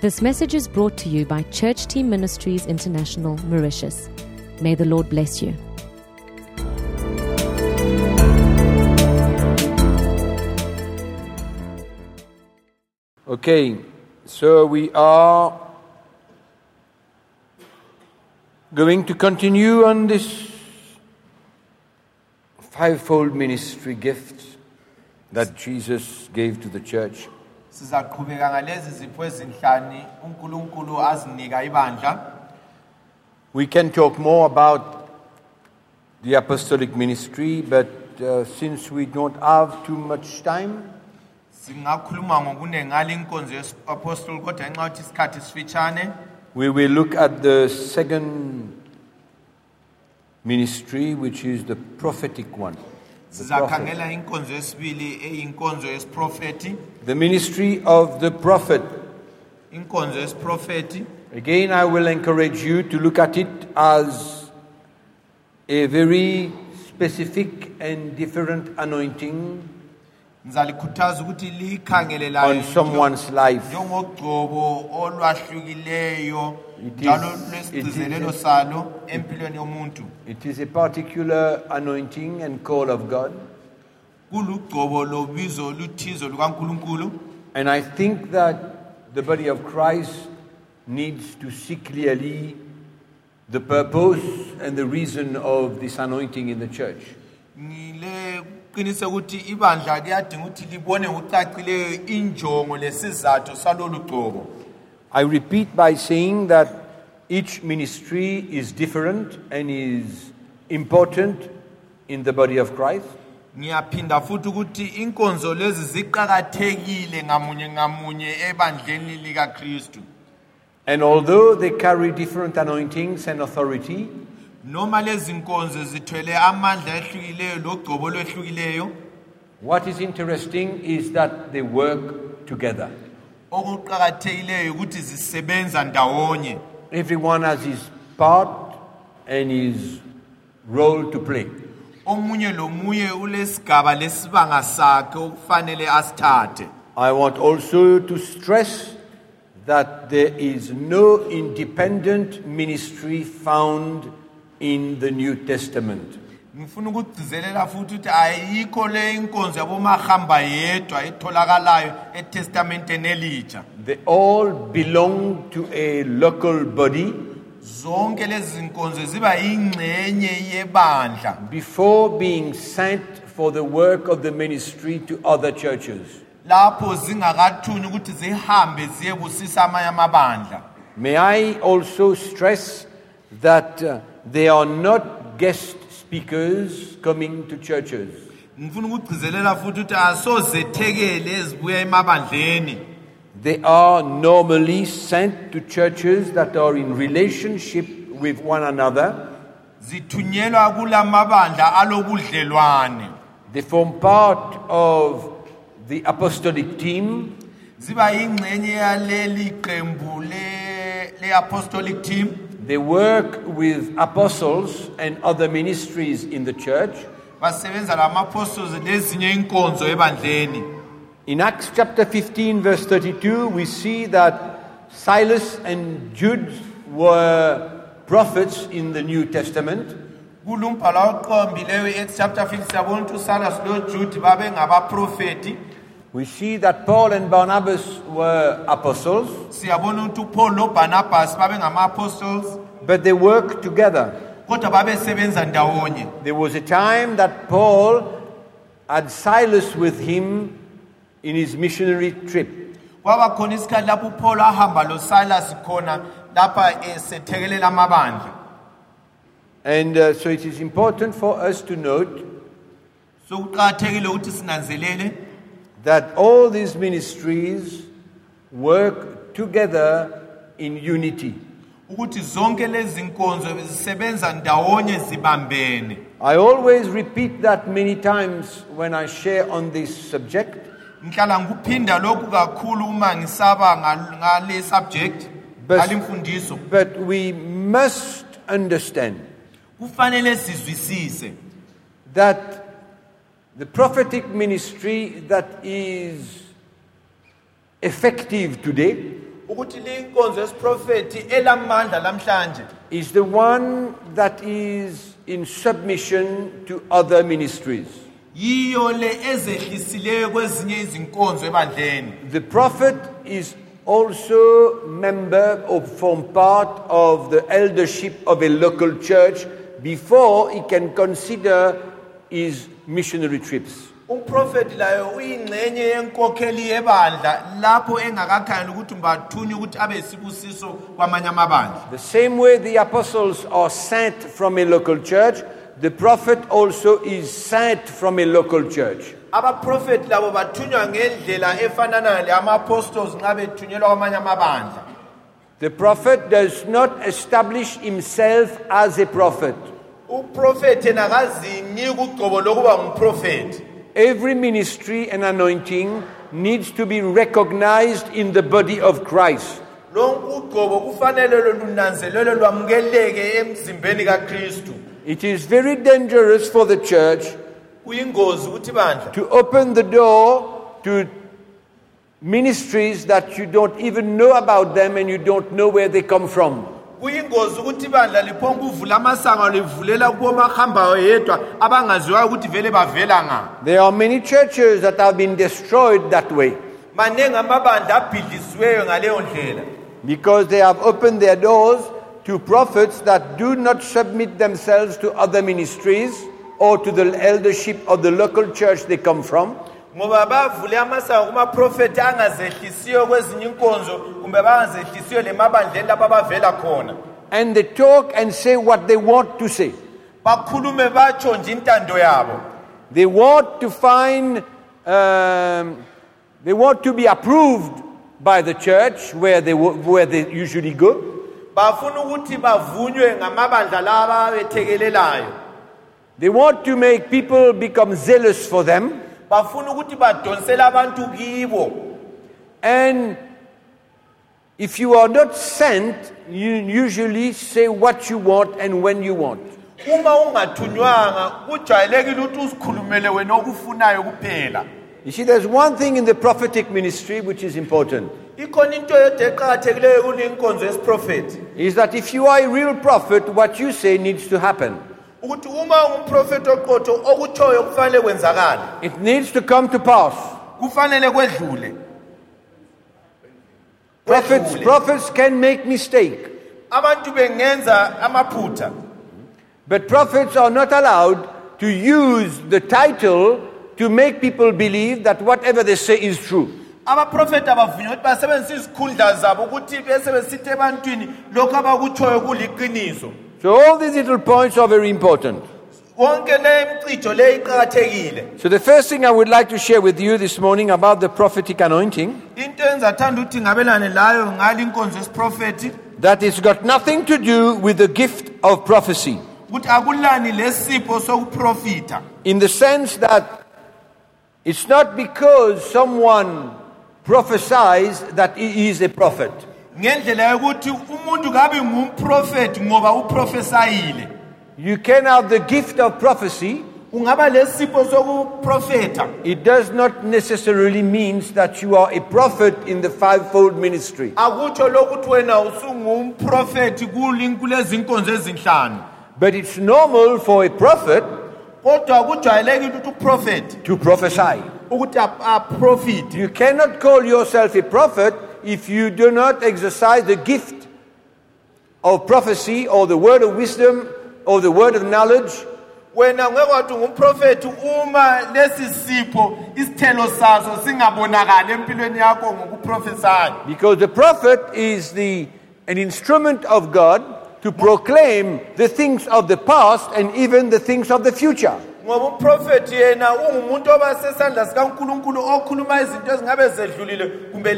This message is brought to you by Church Team Ministries International, Mauritius. May the Lord bless you. Okay, so we are going to continue on this fivefold ministry gift that Jesus gave to the church. Sizaqhubeka ngalezi zipho ezinhlani uNkulunkulu azinika ibandla We can talk more about the apostolic ministry, but uh, since we don't have too much time, singakhuluma ngokuningi ngale inkonzo yesapostoli kodwa ngenxa yokuthi isikhathi sifitshane we will look at the second ministry, which is the prophetic one. The, prophet. sizakhangela inkonzo yesibili eyinkonzo yesiprofethi the ministry of the prophet. inkonzo Again, I will encourage you to look at it as a very specific and different anointing ngizalikhuthaza ukuthi liyikhangele layo on someone's life. njengogcobo olwahlukileyo It is- njalo it lwesigcizelelo is- salo empilweni yomuntu It is a particular anointing and call of God. kulugcobo lobizo oluthizo lukankulunkulu And I think that the body of Christ needs to see clearly the purpose and the reason of this anointing in the church. ngile qinise ukuthi ibandla kuyadinga ukuthi libone ngokucacileyo injongo lesizathu salolu gcobo I repeat by saying that each ministry is different and is important in the body of Christ. ngiyaphinda futhi ukuthi inkonzo lezi ziqakathekile ngamunye ngamunye ebandleni likakristu And although they carry different anointings and authority, noma lezi nkonzo zithwele amandla ehlukileyo logcobo olwehlukileyo what is interesting is that they work together. Okuqakathekileyo ukuthi zisebenza ndawonye Everyone has his part and his role to play. omunye lomunye ulesigaba lesibanga sakhe okufanele asithathe I want also to stress that there is no independent ministry found in the New Testament. Ngifuna ukugcizelela futhi ukuthi ayikho le inkonzo yabomahamba yedwa etholakalayo etestamenteni elitsha. They all belong to a local body zonke lezi nkonzo ziba yingxenye yebandla. before being sent for the work of the ministry to other churches. lapho ukuthi zihambe ziyebusisa amanye amabandla. May I also stress that uh, they are not guest speakers coming to churches. ngifuna ukugcizelela futhi ukuthi asozethekele ezibuya emabandleni They are normally sent to churches that are in relationship with one another. zithunyelwa kulamabandla alobudlelwane They form part of the apostolic team. ziba yingxenye yaleli qembu le-apostolic team They work with apostles and other ministries in the church. basebenza lama-apostles inkonzo ebandleni In Acts chapter 15, verse 32, we see that Silas and Jude were prophets in the New Testament. kulumbhala oqombileyo i-acts chapter 50 siyabona ukuthi usalas lojude babe ngabaprofeti We see that Paul and Barnabas were apostles, siyabona ukuthi upaul lobarnabhas babe ngama-apostles but they worked together. kodwa babesebenza ndawonye There was a time that Paul had Silas with him in his missionary trip. kwaba khona isikhathi lapho upaul ahamba losilas khona lapha esethekelela amabandla And uh, so it is important for us to note so kuqakathekile ukuthi sinanzelele that all these ministries work together in unity. ukuthi zonke lezi nkonzo zisebenza ndawonye zibambene. I always repeat that many times when I share on this subject. Ngihlala ngikuphinda lokhu kakhulu uma ngisaba ngal- ngale subject ngale mfundiso. but we must understand kufanele sizwisise that the prophetic ministry that is effective today ukuthi linkonzo yesiprofethi elamandla lamhlanje is the one that is in submission to other ministries. yiyo le ezehlisileyo kwezinye izinkonzo ebandleni The prophet is also member or form part of the eldership of a local church before he can consider his missionary trips. umprofethi layo uyingxenye yenkokheli yebandla lapho engakakhangeli ukuthi ukuthi abe yisibusiso kwamanye amabandla The same way the apostles are sent from a local church, the prophet also is sent from a local church. abaprofethi labo bathunywa ngendlela efananayo le-ama-apostles nxa bethunyelwa kwamanye amabandla The prophet does not establish himself as a prophet. Uprofethi yena kaziniki ugcobo lokuba ngumprofethi Every ministry and anointing needs to be recognized in the body of Christ. lonke ugcobo kufanele lunanzelelwe lwamukeleke emzimbeni kakristu It is very dangerous for the church kuyingozi ukuthi bandla to open the door to ministries that you don't even know about them and you don't know where they come from. Kuyingozi ukuthi ibandla amasango livulela kubomahambayo yedwa abangaziwayo ukuthi vele bavela There are many churches that have been destroyed that way. Maningi amabandla abhidlisiweyo ngaleyo ndlela. Because they have opened their doors to prophets that do not submit themselves to other ministries or to the eldership of the local church they come from. Ngoba bavule amasango kumaprofethi angazehlisiyo kwezinye inkonzo kumbe bangazehlisiyo lemabandleni lapho abavela khona And they talk and say what they want to say. bakhulume batsho nje intando yabo They want to find, um, they want to be approved by the church where they, where they usually go. bafuna ukuthi bavunywe ngamabandla lawa abethekelelayo They want to make people become zealous for them. Bafuna ukuthi badonsele abantu kibo And if you are not sent, you usually say what you want and when you want. uma ungathunywanga kujwayelekile ukuthi uzikhulumele wena okufunayo kuphela You see, there's one thing in the prophetic ministry which is important ikhona into yodwa eqakathekileyo kule yesiprofethi is that if you are a real prophet, what you say needs to happen. Ukuthi uma oqotho okutshoyo kufanele kwenzakale It needs to come to pass. kufanele kwedlule Prophets, Kwedlule. prophets can make mistake, abantu bengenza amaphutha but prophets are not allowed to use the title to make people believe that whatever they say is true. abaprofethi abavunywa ukuthi basebenzise izikhundla zabo ukuthi bese besithi ebantwini lokhu abakutshoyo kuliqiniso So all these little points are very important. konke le mcijo le iqakathekile So the first thing I would like to share with you this morning about the prophetic anointing into engizathanda ukuthi ngabelane layo ngale inkonzo yesiprofethi that it's got nothing to do with the gift of prophecy ukuthi akulani lesipho sokuprofitha in the sense that it's not because someone prophesies that he is a prophet. Ngendlela yokuthi umuntu kabe ngoba uprofesayile You can have the gift of prophecy. ungaba lesipho sokuprofetha It does not necessarily means that you are a prophet in the fivefold ministry. akutsho lokuthi wena usungumprofethi ezinhlanu But it's normal for a prophet kodwa kujwayelekile ukuthi uprofethi to prophesy. ukuthi aprofithe You cannot call yourself a prophet if you do not exercise the gift of prophecy or the word of wisdom or the word of knowledge wena ngeke wathi ungumprofethi uma lesi sipho isithelo saso singabonakali empilweni yakho ngokuprofesayo because the prophet is the an instrument of God to proclaim the things of the past and even the things of the future. Ngoba umprofethi yena ungumuntu sikankulunkulu okhuluma izinto ezingabe zedlulile kumbe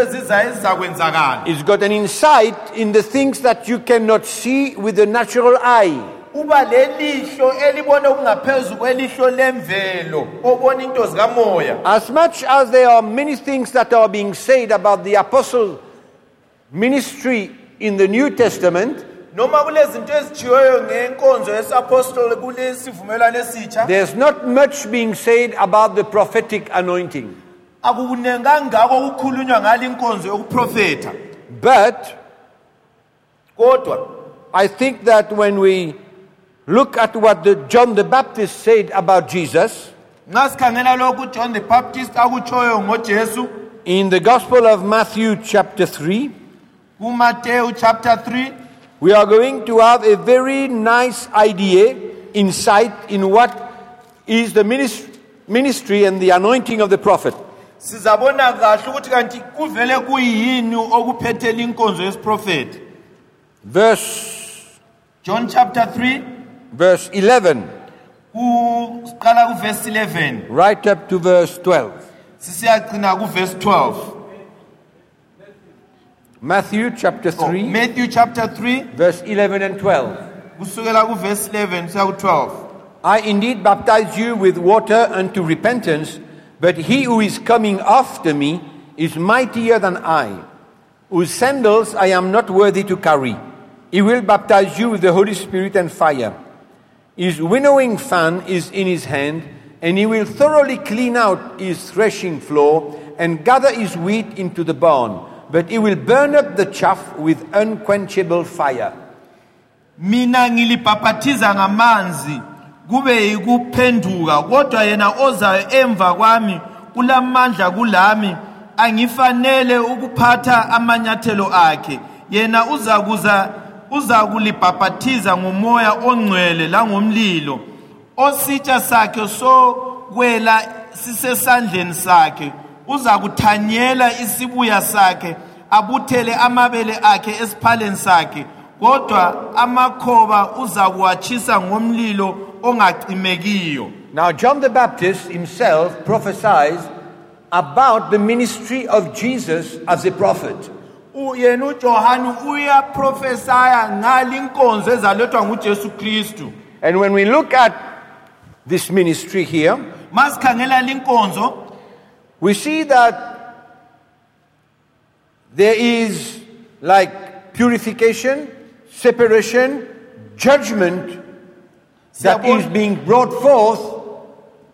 ezizayo ezizakwenzakala He's got an insight in the things that you cannot see with the natural eye. uba lelihlo elibona okungaphezu kwelihlo lemvelo obona into zikamoya As much as there are many things that are being said about the apostle ministry in the New Testament, noma kulezinto ngenkonzo yesapostoli kulesivumelwano esitsha there's not much being said about the prophetic anointing. akukunengi kangako ngale inkonzo yokuprofetha but kodwa I think that when we look at what the John the Baptist said about Jesus nxa sikhangela lokhu ujohn the baptist akutshoyo ngojesu in the Gospel of Matthew, chapter 3, kumateyu chapter 3 we are going to have a very nice idea, insight in what is the ministry and the anointing of the prophet. sizabona kahle ukuthi kanti kuvele kuyini okuphethela inkonzo yesiprofethi Verse, john chapter 3 verse 11, kuqala kuvesi 11 right up to verse 12. sisiyagcina kuvesi 12 Matthew chapter 3, matthew chapter 3 verse 11 and 12. kusukela kuvesi 11 kusiya ku-12 I indeed baptize you with water unto repentance, but he who is coming after me is mightier than I, whose sandals I am not worthy to carry. He will baptize you with the Holy Spirit and fire. His winnowing fan is in his hand, and he will thoroughly clean out his threshing floor and gather his wheat into the barn, but he will burn up the chaff with unquenchable fire. mina ngilibhaphathiza ngamanzi kube yikuphenduka kodwa yena ozayo emva kwami ulamandla kulami angifanele ukuphatha amanyathelo akhe. Yena uzakuza uzakulibhaphathiza ngomoya ongcwele langomlilo. Ositsha sakhe sokwela sisesandleni sakhe. Uzakuthanyela isibuya sakhe abuthele amabele akhe esiphaleni sakhe. Kodwa amakhoba uzakuwatshisa ngomlilo ongacimekiyo Now, John the Baptist himself prophesies about the ministry of Jesus as a prophet. Yena ujohane uyaprofesaya ngale inkonzo ezalethwa ngujesu kristu. And when we look at this ministry here, masikhangela linkonzo we see that there is like purification, separation, judgment that is being brought forth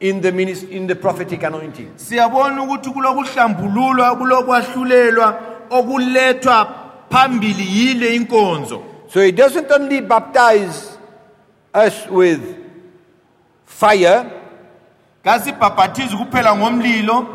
in the, in the prophetic anointing. siyabona ukuthi kulokuhlambululwa kulokwahlulelwa okulethwa phambili yile inkonzo So he doesn't only baptize us with fire, kasibhabhathizi kuphela ngomlilo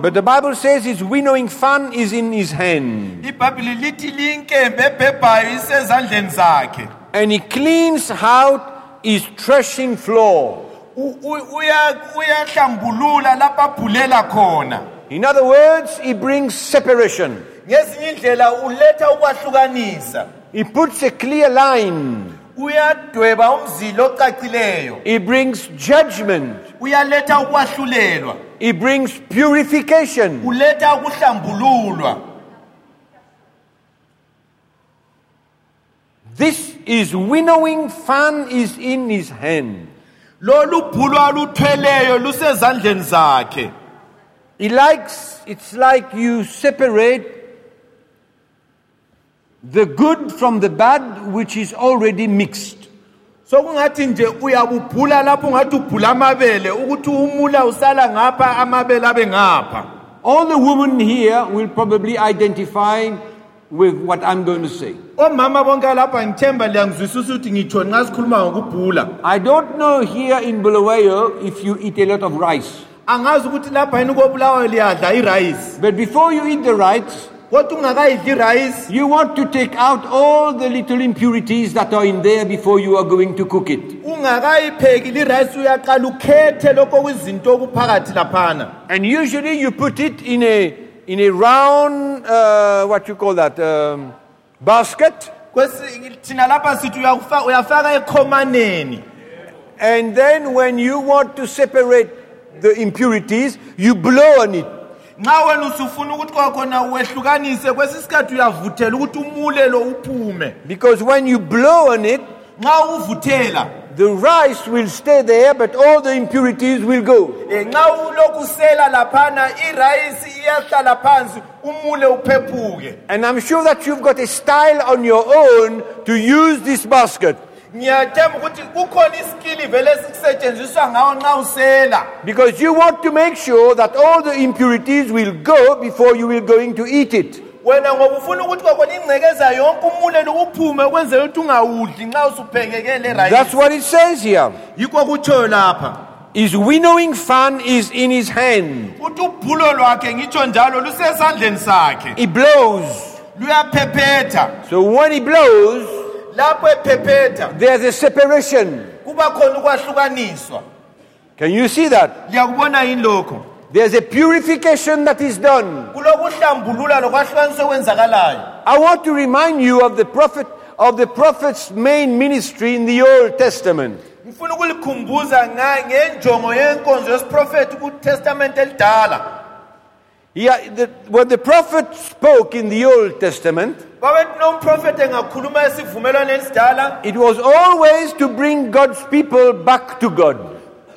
but the Bible says his winnowing fan is in his hand. ibhayibhili lithi linkembe ebhebhayo isezandleni zakhe And he cleans out his threshing floor. U- u- uya- uyahlambulula lapho abhulela khona In other words, he brings separation. ngezinye indlela uletha ukwahlukanisa He puts a clear line. Uyadweba umzila ocacileyo He brings judgment. uyaletha ukwahlulelwa He brings purification. uletha ukuhlambululwa This is winnowing fan is in his hand. lolu bhulu aluthweleyo lusezandleni zakhe He likes, it's like you separate the good from the bad, which is already mixed. So sokungathi nje uyabubhula lapho ungathi ubhula amabele ukuthi umula usala ngapha amabele abe ngapha All the women here will probably identify with what I'm going to say. omama bonke lapha ngithemba liyangizwisisa ukuthi ngitshoni nxa sikhuluma ngokubhula I don't know here in Bulawayo if you eat a lot of rice. angazi ukuthi lapha yini kobulawayo liyadla irayisi But before you eat the rice, kodwa ungakayidli irayisi you want to take out all the little impurities that are in there before you are going to cook it. ungakayipheki lirayisi uyaqala ukhethe lokho okuzinto okuphakathi laphana And usually you put it in a, in a round, uh, what you call that, um, basket. Kwesi- thina lapha sithi uyakufa- uyafaka ekhomaneni And then when you want to separate the impurities, you blow on it. Nxa wena usufuna ukuthi kwakhona wehlukanise kwesi sikhathi uyavuthela ukuthi umulelo uphume Because when you blow on it, nxa uvuthela the rice will stay there, but all the impurities will go. nxa ulokhu usela laphana irayisi iyahlala phansi umule uphephuke And I'm sure that you've got a style on your own to use this basket. Ngiyathemba ukuthi kukhona iskili vele esikusetshenziswa ngawo nxa usela Because you want to make sure that all the impurities will go before you will going to eat it. wena ngoba ufuna ukuthi kwakhona ingcekeza yonke umulelo uphume ukwenzela ukuthi ungawudli nxa usuphekekele That's what it says here. yikho kutshoyo lapha His winnowing fan is in his hand. uthi ubhulo lwakhe ngitsho njalo lusesandleni sakhe He blows. luyaphephetha So when he blows, there's a separation. kuba khona ukwahlukaniswa Can you see that? liyakubona yini lokho There's a purification that is done. kulokuhlambulula lokwahlukaniswa okwenzakalayo I want to remind you of the prophet of the prophet's main ministry in the Old Testament. ngifuna ukulikhumbuza nga- ngenjongo yenkonzo yesiprofethi kutestamente elidala Yeah, the, when the prophet spoke in the Old Testament, babethi nomprofethi engakhuluma esivumelwaneni esidala it was always to bring God's people back to God.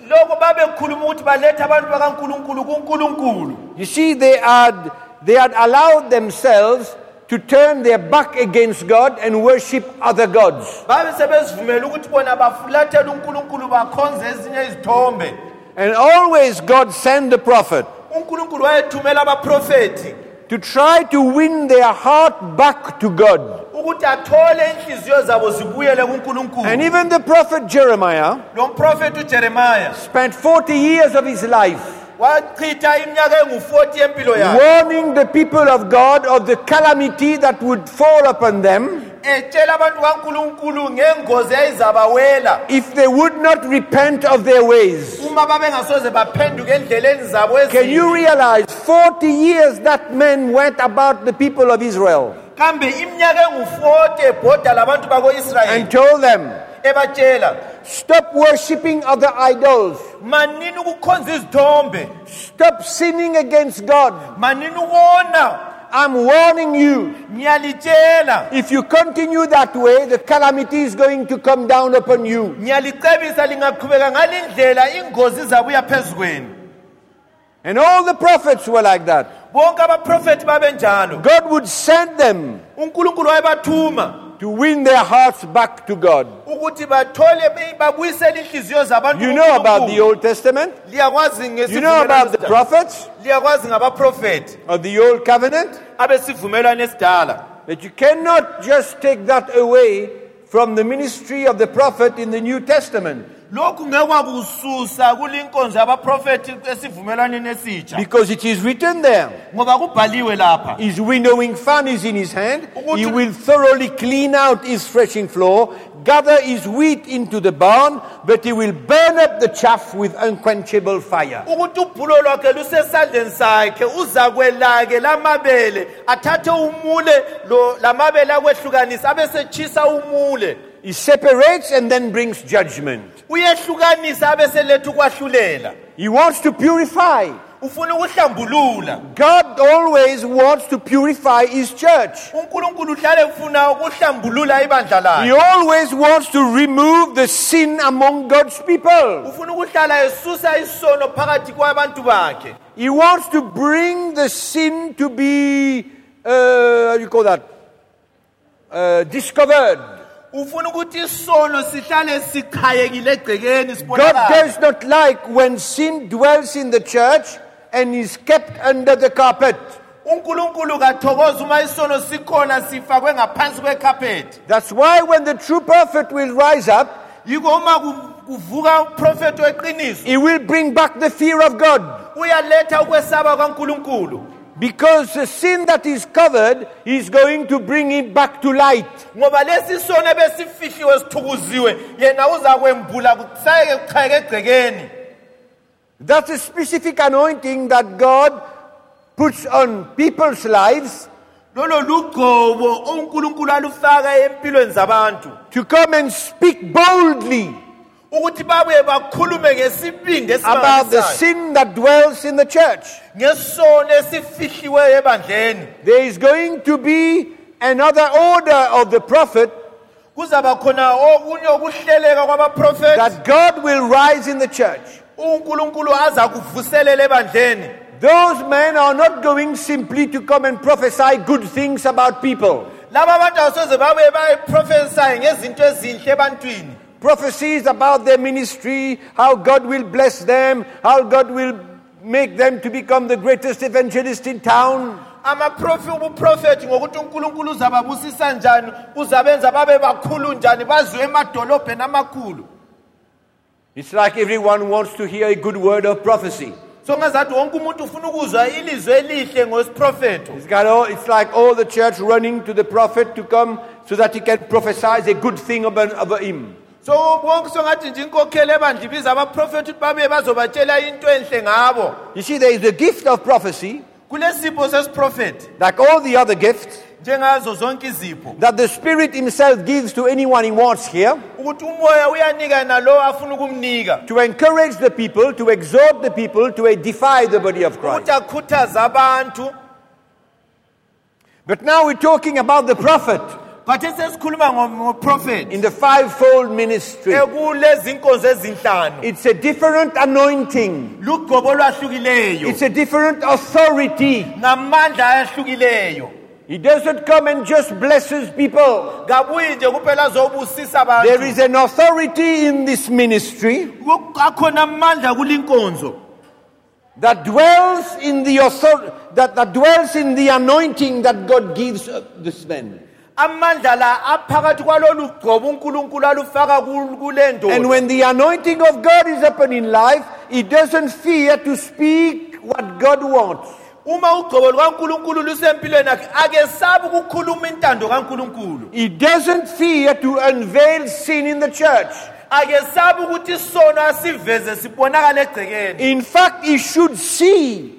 lokho babekhuluma ukuthi balethe abantu bakankulunkulu kunkulunkulu You see, they had they had allowed themselves to turn their back against God and worship other gods. babe sebezivumela ukuthi bona bafulathele unkulunkulu bakhonze ezinye izithombe And always God sent the prophet unkulunkulu wayethumela abaprofethi to try to win their heart back to God. ukuthi athole inhliziyo zabo zibuyele kunkulunkulu And even the prophet Jeremiah mprofethi ujeremaya spent 40 years of his life wachitha iminyaka engu-40 yempilo yakhe. Warning the people of God of the calamity that would fall upon them. Etshela abantu kankulunkulu ngengozi eyayizabawela. If they would not repent of their ways. uma babengasoze baphenduke endleleni zabo Can you realize 40 years that man went about the people of Israel? Kambe iminyaka engu-40 ebhoda labantu bako-israyeli. And told them, Stop worshipping other idols, manini ukukhonza izithombe stop sinning against God. manini ukona I'm warning you. ngiyalitshela If you continue that way, the calamity is going to come down upon you. ngiyalicebisa lingaqhubeka ngale ndlela ingozi izabuya phezu kwenu And all the prophets were like that. bonke abaprofethi babenjalo God would send them unkulunkulu wayebathuma to win their hearts back to God. ukuthi bathole babuyisele inhliziyo zabantu You know about the. Old Testament? You know about the prophets of the Old Covenant? That you cannot just take that away from the ministry of the prophet in the New Testament. Lokhu ngekwakususa kulinkonzo esivumelwaneni esitsha Because it is written there. ngoba kubhaliwe lapha His winnowing fan is in his hand. He will thoroughly clean out his threshing floor, gather his wheat into the barn, but he will burn up the chaff with unquenchable fire. ukuthi ubhulo lwakhe lusesandleni sakhe uzakwelake lamabele athathe umule lo lamabele akwehlukanisa abesetshisa umule He separates and then brings judgment. uyehlukanisa abeseletha ukwahlulela He wants to purify. ufuna ukuhlambulula God always wants to purify his church. unkulunkulu uhlale ufuna ukuhlambulula ibandla He lakhe always wants to remove the sin among God's people. ufuna ukuhlala esusa isono phakathi kwabantu bakhe He wants to bring the sin to be, uh, how do you call that? Uh, discovered. Ufuna ukuthi isono sihlale sichayekile egcekeni God sibonakale does not like when sin dwells in the church and is kept under the carpet. unkulunkulu kathokoza uma isono sikhona sifakwe ngaphansi kwekhaphethi That's why when the true prophet will rise up, yiko uma ku- kuvuka uprofethi weqiniso he will bring back the fear of God. uyaletha ukwesaba kwankulunkulu Because the sin that is covered is going to bring it back to light. ngoba lesi sono ebesifihliwe sithukuziwe yena uzakwembula kusayeke kuchayeke egcekeni. That's a specific anointing that God puts on people's lives lolo lugcobo unkulunkulu alufaka empilweni zabantu. to come and speak boldly about the sin that dwells in the church. ngesono esifihliweyo ebandleni There is going to be another order of the prophet kuzaba khona okunye ukuhleleka kwabaprofethi that God will rise in the church. unkulunkulu aza kuvuselela ebandleni Those men are not going simply to come and prophesy good things about people. Laba abantu asoze babuye bayiprofesaye ngezinto ezinhle ebantwini Prophecies about their ministry, how God will bless them, how God will make them to become the greatest evangelist in town. amaprofi ubuprofethi ngokuthi unkulunkulu uzababusisa njani uzabenza babe bakhulu njani baziwe emadolobheni amakhulu It's like everyone wants to hear a good word of prophecy. so ngezathi wonke umuntu ufuna ukuzwa ilizwi elihle ngosiprofetho It's, got all, it's like all the church running to the prophet to come so that he can prophesy a good thing about, about him. So bonke songathi nje inkokheli ebandla ibiza abaprofethi ukuthi babuye bazobatshela into enhle ngabo. You see, there is the gift of prophecy, kulesipho sesiprofethi like all the other gifts, njengazo zonke izipho. that the Spirit Himself gives to anyone He wants here ukuthi umoya uyanika nalowo afuna ukumnika. to encourage the people, to exhort the people, to edify the body of Christ. ukuthi akhuthaze abantu. But now we're talking about the prophet khathesi sesikhuluma ngo- ngoprofethi in the fivefold ministry. ekulezi nkonzo ezinhlanu It's a different anointing, olwahlukileyo it's a different authority. ngamandla ayahlukileyo He doesn't come and just blesses people. kabuyi nje kuphela azobusisa There abantu is an authority in this ministry Ku- akhona amandla kulinkonzo that dwells in the author- that, that dwells in the anointing that God gives uh, this man. Amandla la aphakathi kwalolu gcobo unkulunkulu alufaka ku- kule And when the anointing of God is upon in life, he doesn't fear to speak what God wants. uma ugcobo lukankulunkulu lusempilweni yakhe akesabi ukukhuluma intando kankulunkulu He doesn't fear to unveil sin in the church. akesabi ukuthi isono asiveze sibonakale egcekeni In fact, he should see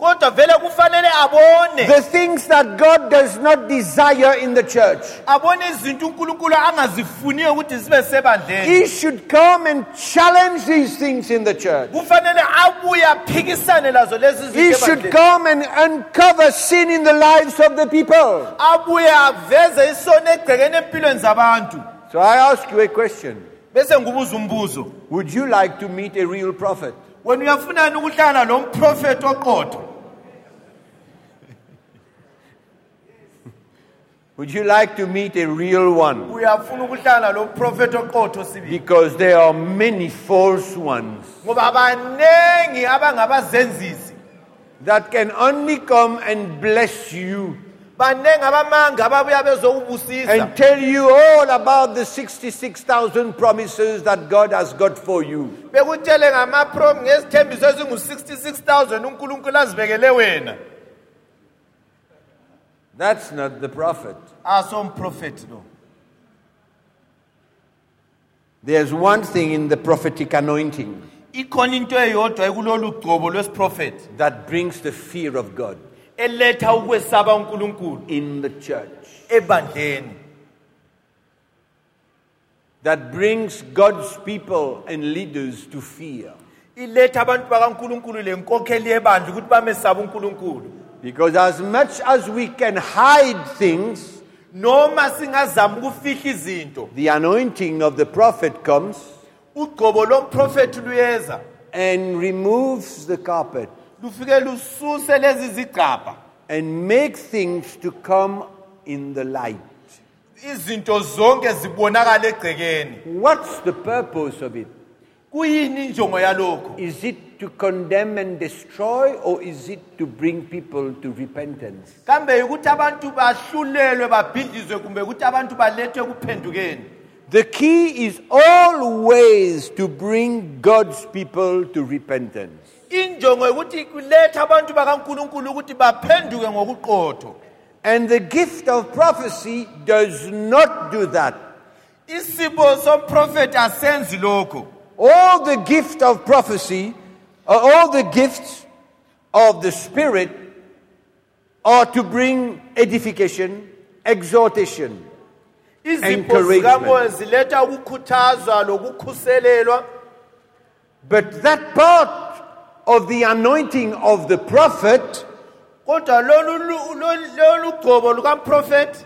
kodwa vele kufanele abone the things that God does not desire in the church. abone izinto unkulunkulu angazifuniyo ukuthi zibe sebandleni He should come and challenge these things in the church. kufanele abuye aphikisane lazo lezi He zinto should ebandleni. come and uncover sin in the lives of the people. abuye aveze isono egcekeni empilweni zabantu So I ask you a question. bese ngubuza umbuzo Would you like to meet a real prophet? When wena uyafunani ukuhlala lo mprofethi oqotho Would you like to meet a real one? uyafuna ukuhlala lo mprofethi oqotho sibili Because there are many false ones ngoba baningi abangabazenzisi that can only come and bless you baningi abamanga ababuya bezokubusisa and tell you all about the 66,000 promises that God has got for you. bekutshele ngamapro ngezithembiso ezingu-66 unkulunkulu azibekele wena That's not the prophet. Asomprofethi lo There's one thing in the prophetic anointing ikhona into eyodwa ekulolu gcobo lwesiprofethi that brings the fear of God eletha ukwesaba unkulunkulu. in the church, ebandleni. That brings God's people and leaders to fear. iletha abantu bakankulunkulu le nkokheli yebandla ukuthi bamesaba unkulunkulu. Because as much as we can hide things, noma singazama ukufihla izinto the anointing of the prophet comes ugcobo lomprofethi luyeza and removes the carpet lufike lususe lezi zigcabha and make things to come in the light. izinto zonke zibonakala egcekeni What's the purpose of it? Kuyini injongo yalokho Is it to condemn and destroy, or is it to bring people to repentance? kambe ukuthi abantu bahlulelwe babhidlizwe kumbe ukuthi abantu balethwe kuphendukeni The key is always to bring God's people to repentance. injongo yokuthi kuletha abantu bakankulunkulu ukuthi baphenduke ngokuqotho And the gift of prophecy does not do that. isipho somprofethi asenzi lokho All the gift of prophecy, uh, all the gifts of the Spirit are to bring edification, exhortation. Encouragement. zikamoya ziletha ukukhuthazwa lokukhuselelwa But that part of the anointing of the prophet,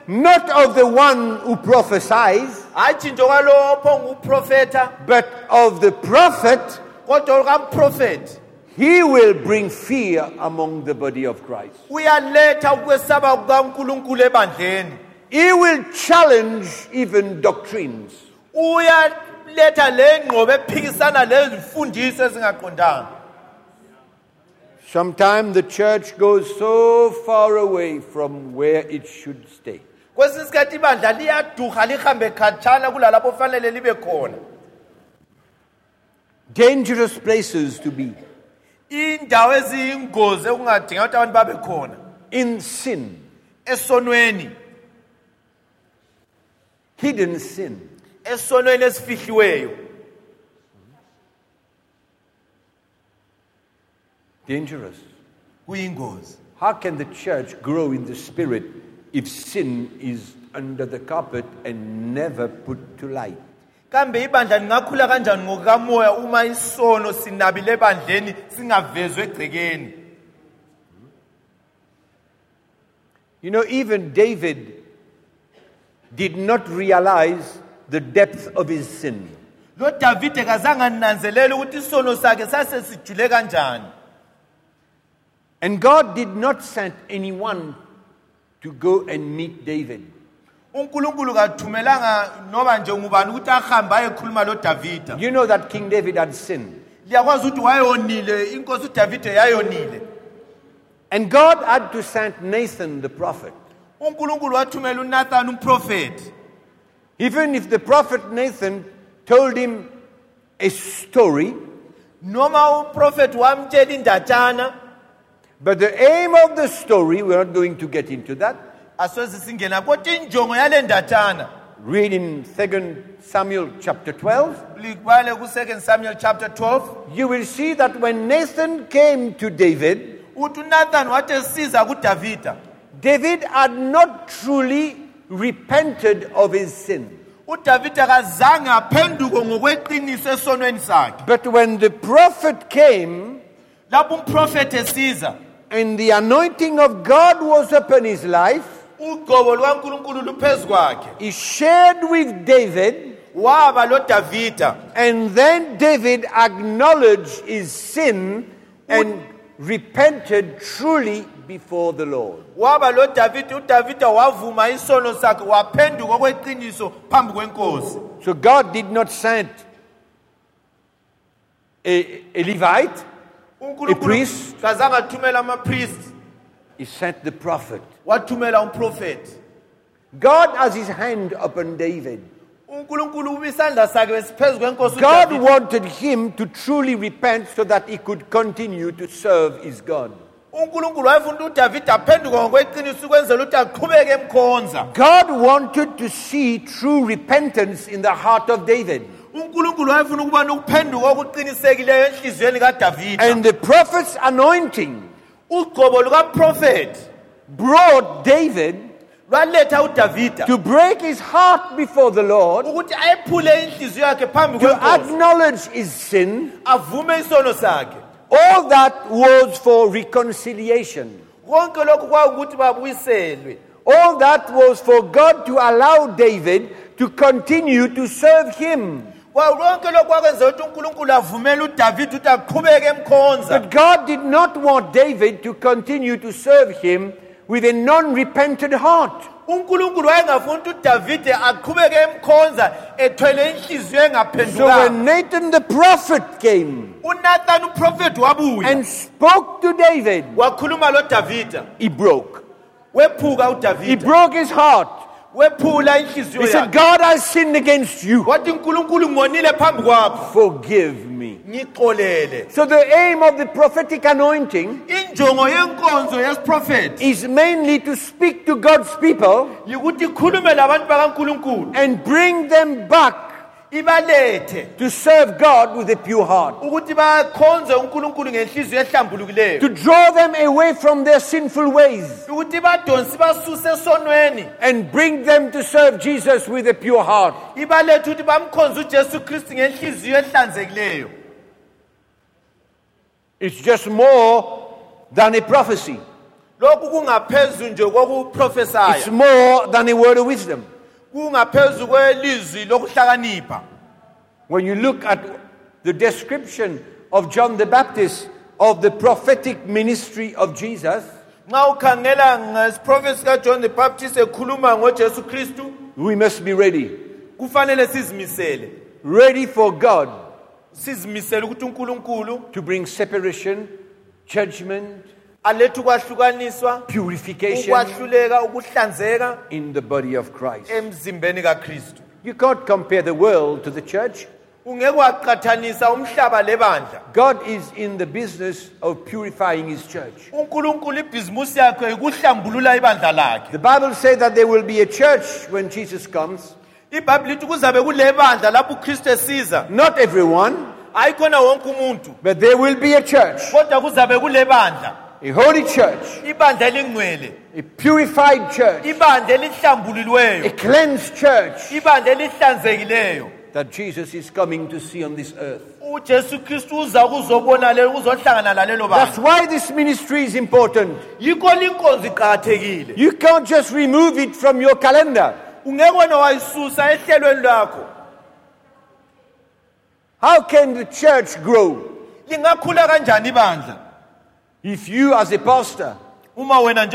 not of the one who prophesies, hayi tshintsho kwalowo ophonguprofetha but of the prophet, he will bring fear among the body of Christ. uyaletha ukwesaba kukankulunkulu ebandleni He will challenge even doctrines. uyaletha le ngqobo ephikisana lezimfundiso ezingaqondanga Sometimes the church goes so far away from where it should stay. kwesinye isikhathi ibandla liyaduha lihambe khatshana kulalapho fanele libe khona Dangerous places to be. indawo eziyingozi ekungadinga ukuthi abantu babe khona In sin, esonweni hidden sin. esonweni esifihliweyo Dangerous. kuyingozi How can the church grow in the spirit if sin is under the carpet and never put to light? kambe ibandla lingakhula kanjani ngokukamoya uma isono sinabile ebandleni singavezwe egcekeni You know, even David did not realize the depth of his sin. lo davide kazange ananzelele ukuthi isono sakhe sasesijule kanjani And God did not send anyone to go and meet David. unkulunkulu kathumelanga noba nje ngubani ukuthi ahambe ayekhuluma lo You know that King David had sinned. liyakwazi ukuthi wayonile inkosi udavide yayonile And God had to send Nathan the prophet. unkulunkulu wathumela unathani umprofethi Even if the prophet Nathan told him a story, noma umprofethi wamtshela indatshana but the aim of the story, we're not going to get into that. asoze singena kodwa injongo yale ndatshana Read in 2 Samuel chapter 12. libale ku-2 samuel chapter 12 You will see that when Nathan came to David, uthi unathani wathi esiza kudavida David had not truly repented of his sin. udavida kazange aphenduke ngokweqiniso esonweni sakhe But when the prophet came lapho umprofethi esiza and the anointing of God was upon his life, ugcobo lukankulunkulu luphezu kwakhe. He shared with David, waba and then David acknowledged his sin and repented truly before the Lord. waba lo udavida wavuma isono sakhe waphenduka okweqiniso phambi kwenkosi. So God did not send a, a Levite, A priest? kazange athumela amapriest he sent the prophet. wathumela umprofethi God has his hand upon David. unkulunkulu uba sakhe besiphezu kwenkosi God wanted him to truly repent so that he could continue to serve his God. unkulunkulu wayefuna ukuthi udavida aphenduke ngokweqiniso ukwenzela ukuthi aqhubeke emkhonza God wanted to see true repentance in the heart of David. Unkulunkulu wayefuna ukuba nokuphenduka okuqinisekileyo enhliziyweni kadavida And the prophet's anointing ugcobo lukaprofethi brought David lwaletha udavida to break his heart before the Lord, ukuthi ayephule inhliziyo yakhe phambi to kwenkosi acknowledge his sin. avume isono sakhe All that was for reconciliation. konke lokhu kwawukuthi babuyiselwe All that was for God to allow David to continue to serve him. Kwalonke lokhu kwakwenzela ukuthi unkulunkulu avumele udavida ukuthi aqhubeke emkhonza But God did not want David to continue to serve him with a non repentant heart. unkulunkulu wayengafuni ukuthi udavide aqhubeke emkhonza ethwele inhliziyo So when Nathan the prophet came unathani uprofethi wabuya and spoke to David, wakhuluma lo davida he broke. wephuka He broke his heart. Wephula inhliziyo He said, yakhe. God has sinned against you. wathi unkulunkulu ngonile phambi kwakho. Forgive me. ngixolele. So the aim of the prophetic anointing injongo yenkonzo yesiprofethi is mainly to speak to God's people yikuthi ikhulume labantu bakankulunkulu. and bring them back ibalethe to serve God with a pure heart. ukuthi bakhonze unkulunkulu ngenhliziyo ehlambulukileyo To draw them away from their sinful ways ukuthi badonse basuse esonweni and bring them to serve Jesus with a pure heart. ibalethe ukuthi bamkhonze ujesu kristu ngenhliziyo ehlanzekileyo It's just more than a prophecy. lokhu kungaphezu nje It's more than a word of wisdom. Kungaphezu kwelizwi lokuhlakanipha When you look at the description of John the Baptist of the prophetic ministry of Jesus, nxa ukhangela ngesiprofesi sikajohn the baptist ekhuluma ngojesu kristu we must be ready. kufanele sizimisele Ready for God sizimisele ukuthi unkulunkulu to bring separation judgment, aletha ukwahlukaniswa purification ukwahluleka ukuhlanzeka in the body of Christ. emzimbeni kaKristu You can't compare the world to the church. ungeke waqhathanisa umhlaba lebandla God is in the business of purifying his church. uNkulunkulu ibhizimusi yakhe ukuhlambulula ibandla lakhe The Bible says that there will be a church when Jesus comes. iBhayibheli lithi kuzabe kule bandla lapho uKristu esiza Not everyone, ayikhona wonke umuntu but there will be a church, kodwa kuzabe kule bandla a holy church, ibandla elingcwele. A purified church, ibandla elihlambululiweyo. A cleansed church. Ibandla elihlanzekileyo. That Jesus is coming to see on this earth. uJesu Kristu uza kuzobona le uzohlangana lalelo That's why this ministry is important. yikho linkonzo iqhakathekile You can't just remove it from your calendar. ungeke wena wayisusa ehlelweni lakho How can the church grow? Lingakhula kanjani ibandla if you, as a pastor, uma wena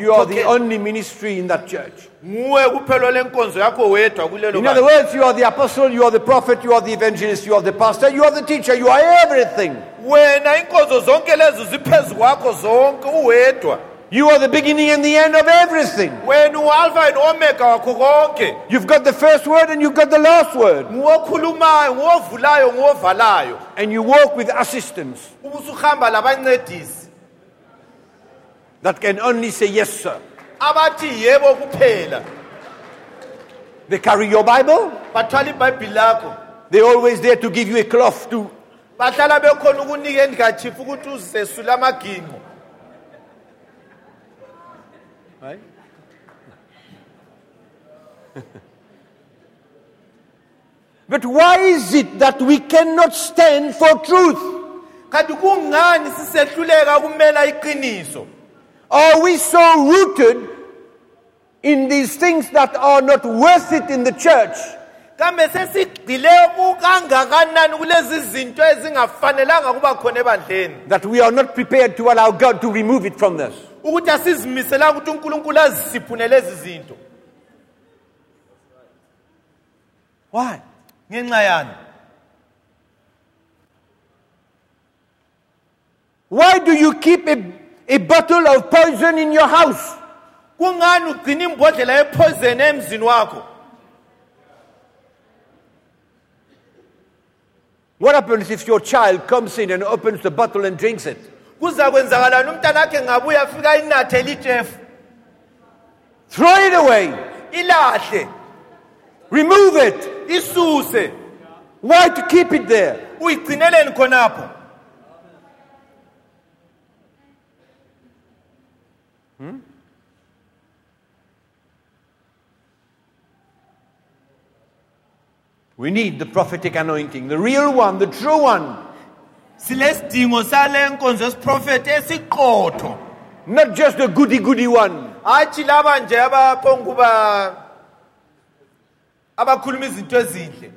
you are the only ministry in that church? nguwe kuphela lenkonzo yakho wedwa kulelo In other words, you are the apostle, you are the prophet, you are the evangelist, you are the pastor, you are the teacher, you are everything. wena inkonzo zonke lezo ziphezu kwakho zonke uwedwa You are the beginning and the end of everything. wena ualpha and omega wakho konke You've got the first word and you've got the last word. nguwokhulumayo nguwovulayo nguwovalayo And you walk with ubusuhamba labancedisi that can only say yes, sir. abathi yebo kuphela They carry your Bible. bathwala ibhayibhili lakho They're always there to give you a cloth to. bahlala bekhona ukunika endikathifu ukuthi uzesule amaginqo Right? but why is it that we cannot stand for truth? kanti kungani sisehluleka kumela iqiniso Are we so rooted in these things that are not worth it in the church kambe sesigqile kangakanani kulezi zinto ezingafanelanga kuba khona ebandleni that we are not prepared to allow God to remove it from us? ukuthi asizimiselanga ukuthi unkulunkulu azisiphune lezi zinto Why? ngenxa yani Why do you keep a, a bottle of poison in your house? kungani ugcina imbodlela yepoison emzini wakho What happens if your child comes in and opens the bottle and drinks it? kuza kwenzakalani umntana akhe ngabuya afika inathe litshefu Throw it away. ilahle Remove it. isuse Why to keep it there? uyigcineleni khonapho We need the prophetic anointing, the real one, the true one. silesidingo sale nkonzo yesiprofethi esiqotho Not just the goody goody one. hatshi laba nje abaphonguba abakhuluma izinto ezinhle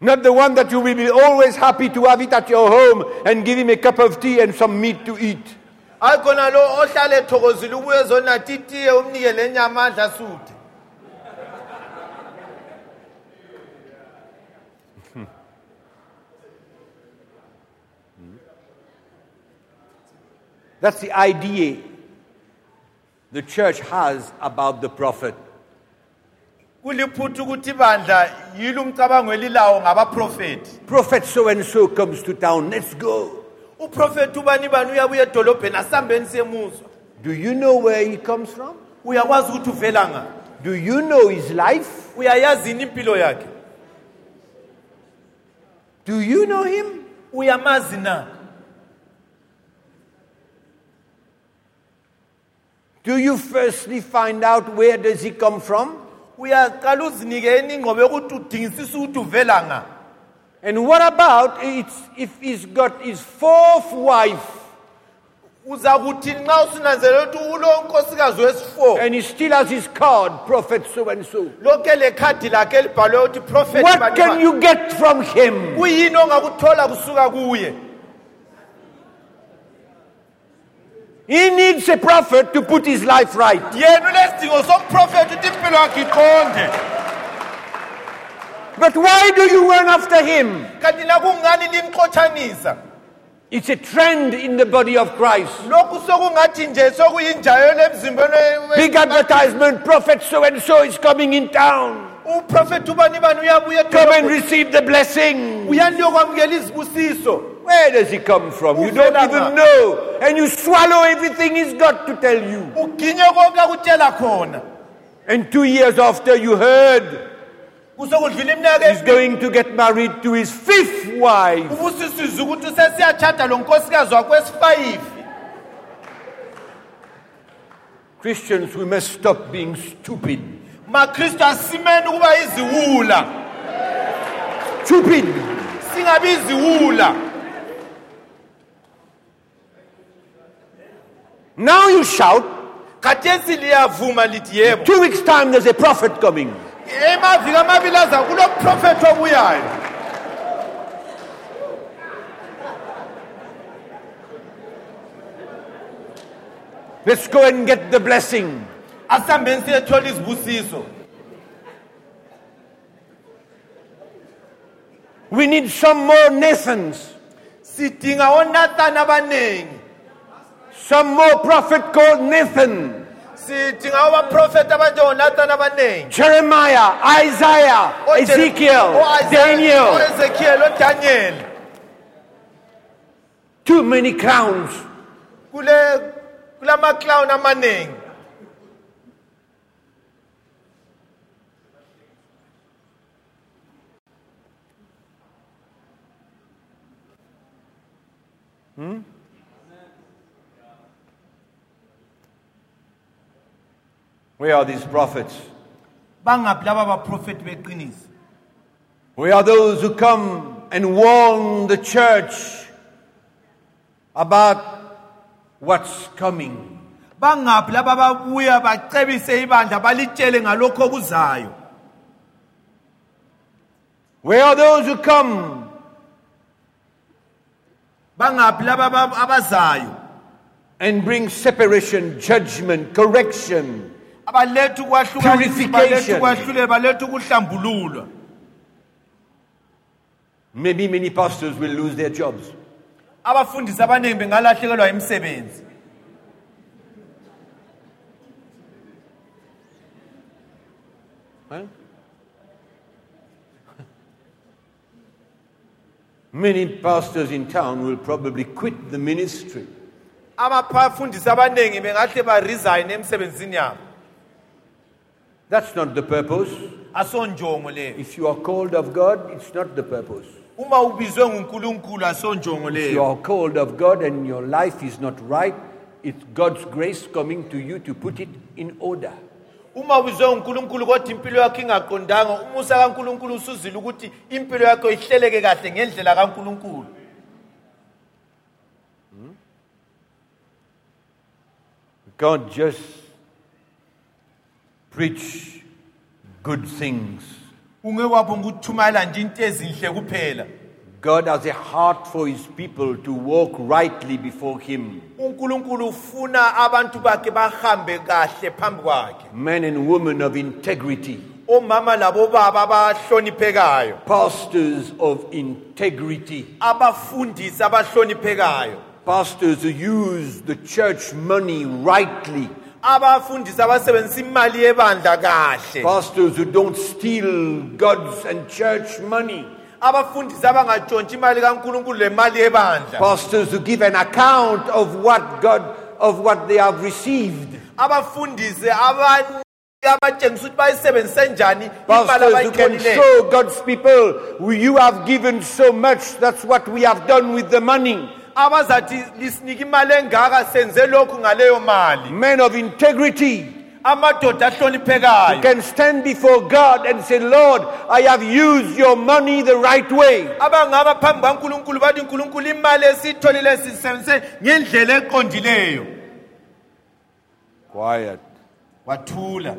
Not the one that you will be always happy to have it at your home and give him a cup of tea and some meat to eat. hayi khona lo ohlala ethokozile ubuye ezonatha itiye umnike le nyama adla suthe That's the idea the church has about the prophet. kuliphutha ukuthi ibandla yilo umcabango elilawo ngabaprofethi Prophet so and so comes to town, let's go. uprofethi ubani bani uyabuya edolobheni asihambeni siyemuzwa Do you know where he comes from? uyakwazi ukuthi uvela nga Do you know his life? uyayazini impilo yakhe Do you know him? uyamazi na Do you firstly find out where does he come from? uyaqala uzinikeni ingqobo yokuthi udingisisa ukuthi uvela nga And what about it's, if he's got his fourth wife and he still has his card, prophet so and so? lokhu lekhadi lakhe elibhalwe ukuthi profethi What can you get from him? kuyini ongakuthola kusuka kuye He needs a prophet to put his life right. yena ulesidingo somprofethi ukuthi impilo yakhe iqonde But why do you run after him? Kanti nakungani limxotshanisa It's a trend in the body of Christ. lokhu sokungathi nje sokuyinjayelo emzimbeni we- Big advertisement, prophet so and so is coming in town. uprofethi ubani bani uyabuya Come and edolobheni. receive the blessing. izibusiso Where does he come from? You don't even know. And you swallow everything he's got to tell you. uginye konke akutshela khona And two years after you heard he's going to get married to his fifth wife. ubusisiza ukuthi usesiyatshada lo nkosikazi wakwesifayifi Christians, we must stop being stupid. makristu asimeni ukuba iziwula Stupid! Now you shout. khathesi liyavuma lithi yebo Two weeks' time, there's a prophet coming. Emaviki amabili aza kulo profethi obuyayo Let's go and get the blessing. asihambeni siyethola izibusiso. We need some more Nathans, sidinga onathani abaningi some more prophet called Nathan, sidinga abaprofethi abanjengonathani abaningi Jeremiah, Isaiah, oh, Ezekiel, oh, Daniel. Oh, oezekiel odaniel Too many crowns. kule amaningi hmm? Where are these prophets? bangaphi laba baprofethi beqiniso Where are those who come and warn the church about what's coming? bangaphi laba babuya bacebise ibandla balitshele ngalokho okuzayo Where are those who come bangaphi laba aba- abazayo and bring separation, judgment, correction? Abaletha ukwahlukanisa Purification. ukwahlulela baletha ukuhlambululwa Maybe many pastors will lose their jobs. abafundisi abaningi bengalahlekelwa imisebenzi Huh? Many pastors in town will probably quit the ministry. abafundisi abaningi bengahle baresign emsebenzini yabo That's not the purpose. asonjongo leyo If you are called of God, it's not the purpose. uma ubizwe ngunkulunkulu asonjongo If you leyo are called of God and your life is not right, it's God's grace coming to you to put it in order. uma ubizwe ngunkulunkulu kodwa impilo yakho ingaqondanga umusa kankulunkulu usuzile ukuthi impilo yakho ihleleke kahle ngendlela kankulunkulu hmm? You can't just preach good things. ungekwabonga ukuthumayela nje into ezinhle kuphela. God has a heart for his people to walk rightly before him. unkulunkulu ufuna abantu bakhe bahambe kahle phambi kwakhe. Men and women of integrity, omama labobaba abahloniphekayo. Pastors of integrity, abafundisi abahloniphekayo. Pastors who use the church money rightly, abafundisi abasebenzisa imali yebandla kahle. Pastors who don't steal God's and church money, abafundisi abangatshontshi imali kankulunkulu lemali yebandla. Pastors who give an account of what God of what they have received, abafundisi aba- abatshengisa ukuthi bayisebenzise njani imali pastors who can abayitholileyo show God's people, you have given so much, that's what we have done with the money. Abazathi lisinike imali engaka senze lokhu ngaleyo mali Men of integrity, amadoda ahloniphekayo can stand before God and say, Lord, I have used your money the right way. abangaba phambi kwankulunkulu bathi nkulunkulu imali esiyitholile sisebenzise ngendlela eqondileyo Quiet. wathula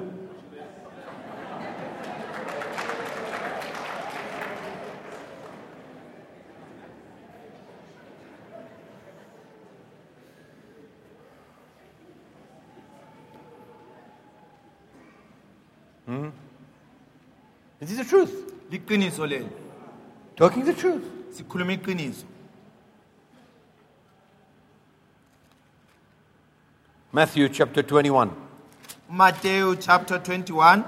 Hmm? This is the truth. liqiniso lelo Talking the truth. sikhuluma iqiniso Matthew chapter 21, Matthew chapter 21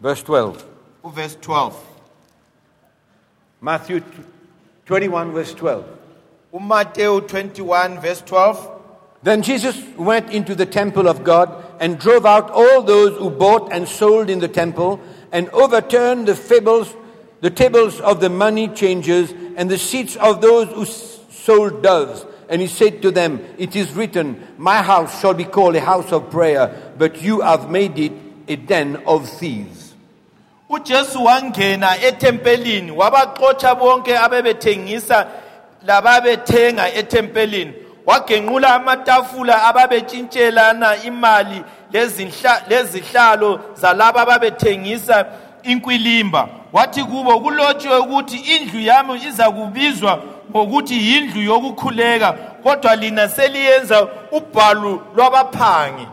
verse 12. verse 12 Matthew 21, verse 12. uMatthew 21 verse 12 Then Jesus went into the temple of God and drove out all those who bought and sold in the temple and overturned the fables, the tables of the money changers and the seats of those who sold doves. And he said to them, It is written, My house shall be called a house of prayer, but you have made it a den of thieves. uJesu wangena etempelini wabaxotsha bonke lababethenga etempelini wagenqula amatafula ababetshintshelana imali lezihlalo zalabo ababethengisa inkwilimba. Wathi kubo kulotshiwe ukuthi indlu yami iza kubizwa ngokuthi yindlu yokukhuleka kodwa lina seliyenza ubhalu lwabaphangi.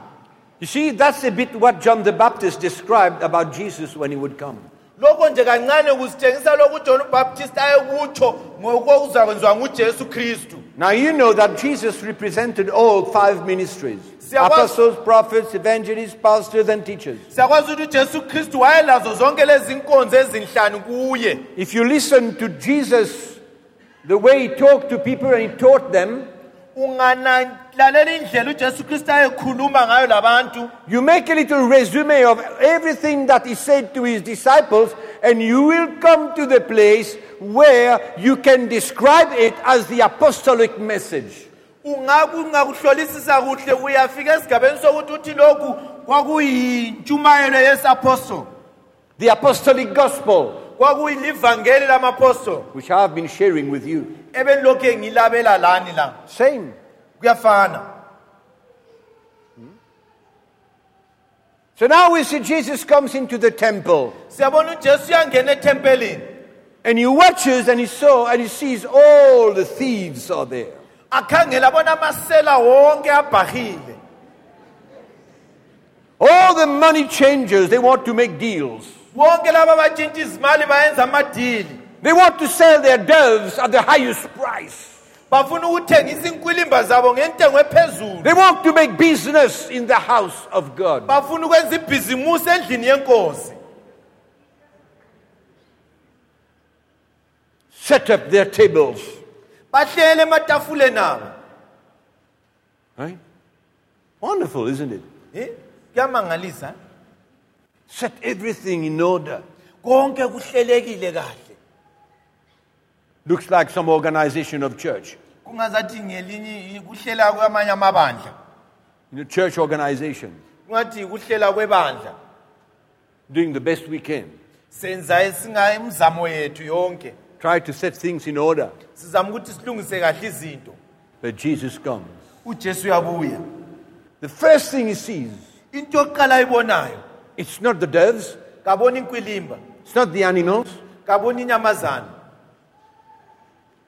You see, that's a bit what John the Baptist described about Jesus when he would come. lokho nje kancane kusitshengisa lokhu uJohn uBaptist ayekutsho ngokuzakwenziwa nguJesu Kristu Now you know that Jesus represented all five ministries. Apostles, prophets, evangelists, pastors, and teachers. siyakwazi ukuthi uJesu Kristu wayelazo zonke lezi nkonzo ezinhlanu kuye. If you listen to Jesus, the way he talked to people and he taught them, unganalalela indlela uJesu Kristu ayekhuluma ngayo labantu you make a little resume of everything that he said to his disciples, and you will come to the place where you can describe it as the apostolic message. ungabe ungakuhlolisisa kuhle uyafika esigabeni sokuthi uthi lokhu kwakuyintshumayelo yesapostoli The apostolic gospel, kwakuyilivangeli lamapostoli which I have been sharing with you. ebelilokhu ngilabela lani la Same. kuyafana So now we see Jesus comes into the temple. siyabona ujesu uyangena ethempelini And he watches and he saw and he sees all the thieves are there. akhangela abona amasela wonke abhahile All the money changers, they want to make deals. bonke laba abatshintsha izimali bayenza amadili They want to sell their doves at the highest price. bafuna ukuthengisa inkwilimba zabo ngentengo ephezulu They want to make business in the house of God. bafuna ukwenza ibhizimusi endlini yenkosi Set up their tables. bahlele ematafuleni abo Right? Wonderful, isn't it? Eh? kuyamangalisa? Set everything in order. konke kuhlelekile kahle Looks like some organization of church. kungazathi ngelinye kuhlela kwamanye amabandla You know, church organization. kungathi kuhlela kwebandla Doing the best we can. senza esinga imizamo yethu yonke Try to set things in order. sizama ukuthi silungise kahle izinto. But Jesus comes. ujesu uyabuya. The first thing he sees, into yokuqala ayibonayo. it's not the doves, kabona inkwilimba it's not the animals, kabona inyamazana.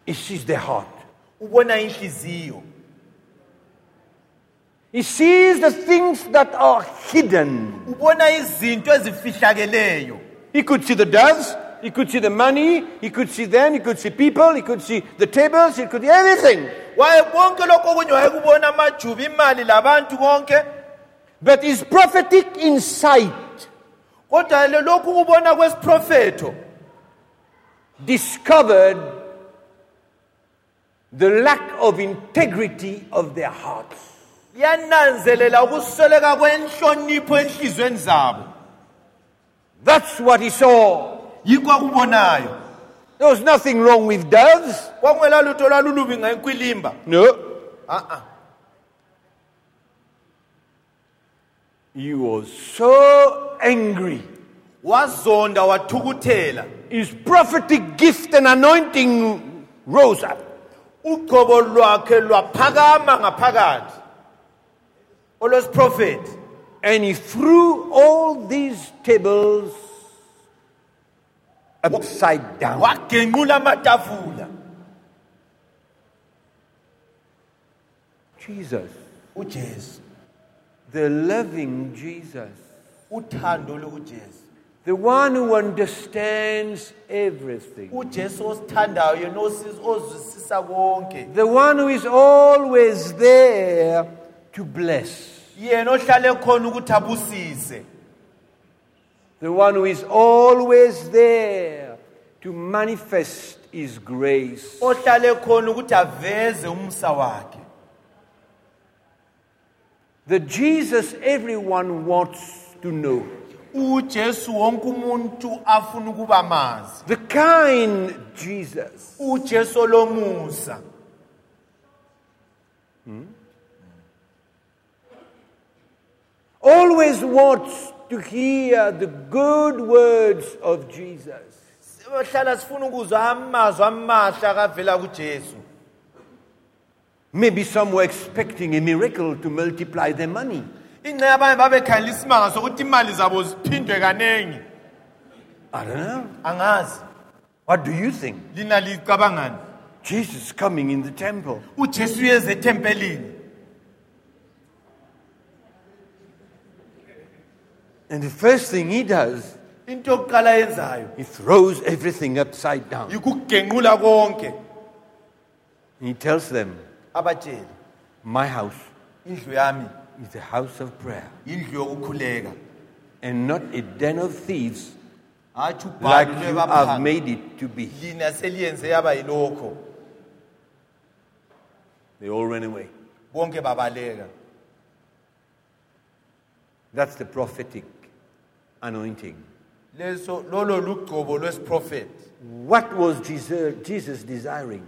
He sees their heart. ubona inhliziyo. He sees the things that are hidden. ubona izinto ezifihlakeleyo. He could see the doves, he could see the money, he could see them, he could see people, he could see the tables, he could see everything. konke lokho okunye wayekubona amajuba imali labantu konke But his prophetic insight kodwa lokhu kubona kwesiprofetho discovered the lack of integrity of their hearts. liyananzelela ukusweleka kwenhlonipho enhlizweni zabo That's what he saw. Yikho akubonayo There was nothing wrong with doves. kwakungela lutho lwalulubi ngenkwilimba No. a-a He was so angry. wazonda wathukuthela His prophetic gift and anointing rose up. ugcobo lwakhe lwaphakama ngaphakathi olwesiprofethi And he threw all these tables upside down. Jesus, ujesu the loving Jesus, uthando lukujesu the one who understands everything, ujesu osithandayo ozwisisa konke. The one who is always there to bless, yena ohlale khona ukuthi abusise the one who is always there to manifest his grace. ohlale khona ukuthi aveze umsa wakhe The Jesus everyone wants to know. ujesu wonke umuntu afuna ukuba mazi The kind Jesus. ujesu olomusa hmm? Always wants to hear the good words of Jesus. hlala sifuna ukuzwa amazwi amahle akavela kujesu Maybe some were expecting a miracle to multiply their money. ingxenye abanye babekhangela isimanga sokuthi imali zabo ziphindwe kaningi I don't know. angazi What do you think? lina licabangani Jesus coming in the temple. ujesu uyeze ethempelini And the first thing he does, into yokuqala he throws everything upside down. yikugenqula konke. He tells them, My house indlu yami is a house of prayer. Indlu yokukhuleka. And not a den of thieves hathi like ubhalo you have made it to be. lina seliyenze yaba yilokho. They all ran away. bonke babaleka. That's the prophetic anointing. leso lolo lugcobo lwesiprofethi What was Jesus, Jesus desiring?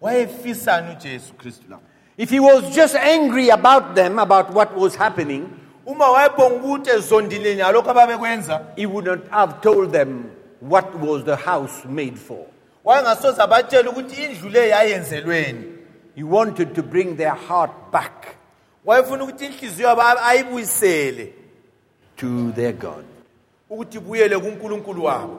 wayefisani ujesu kristu lapho If he was just angry about them, about what was happening, uma wayebonga ukuthi ezondile nalokho ababekwenza he would not have told them what was the house made for. wayengasoze abatshela ukuthi indlu le yayenzelweni He wanted to bring their heart back wayefuna ukuthi inhliziyo yabo ayibuyisele to their God. Ukuthi ibuyele kunkulunkulu wabo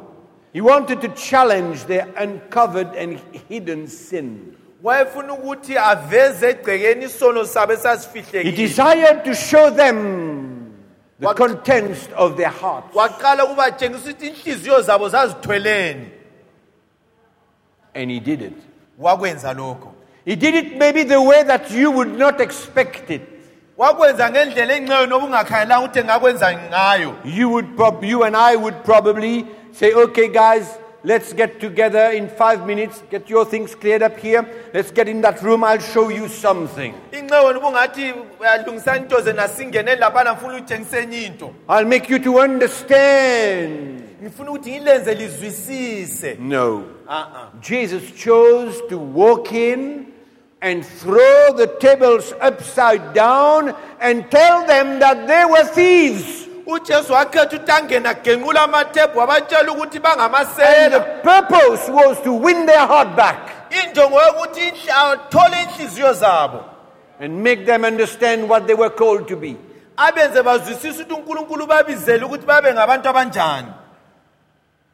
He wanted to challenge their uncovered and hidden sin. wayefuna ukuthi aveze egcekeni isono sabo He esasifihlekile desired to show them the What- contents of their hearts. waqala ukubatshengisa ukuthi inhliziyo zabo zazithweleni And he did it. wakwenza lokho He did it maybe the way that you would not expect it. Wakwenza ngendlela enceyo noba ukuthi engakwenza ngayo You would prob- you and I would probably say, okay, guys, let's get together in five minutes, get your things cleared up here. Let's get in that room, I'll show you something. inceyo noba uyalungisa into zena singeneni laphana ngifuna utshengisa into I'll make you to understand. ngifuna ukuthi ngilenze lizwisise No. uh-uh. Jesus chose to walk in and throw the tables upside down and tell them that they were thieves. ujesu wakhetha ukuthi angene agenqula amathebhu wabatshela ukuthi And the bangamasela purpose was to win their heart back injongo yokuthi athole inhliziyo zabo and make them understand what they were called to be. abenze bazwisise ukuthi unkulunkulu babizele ukuthi babe ngabantu abanjani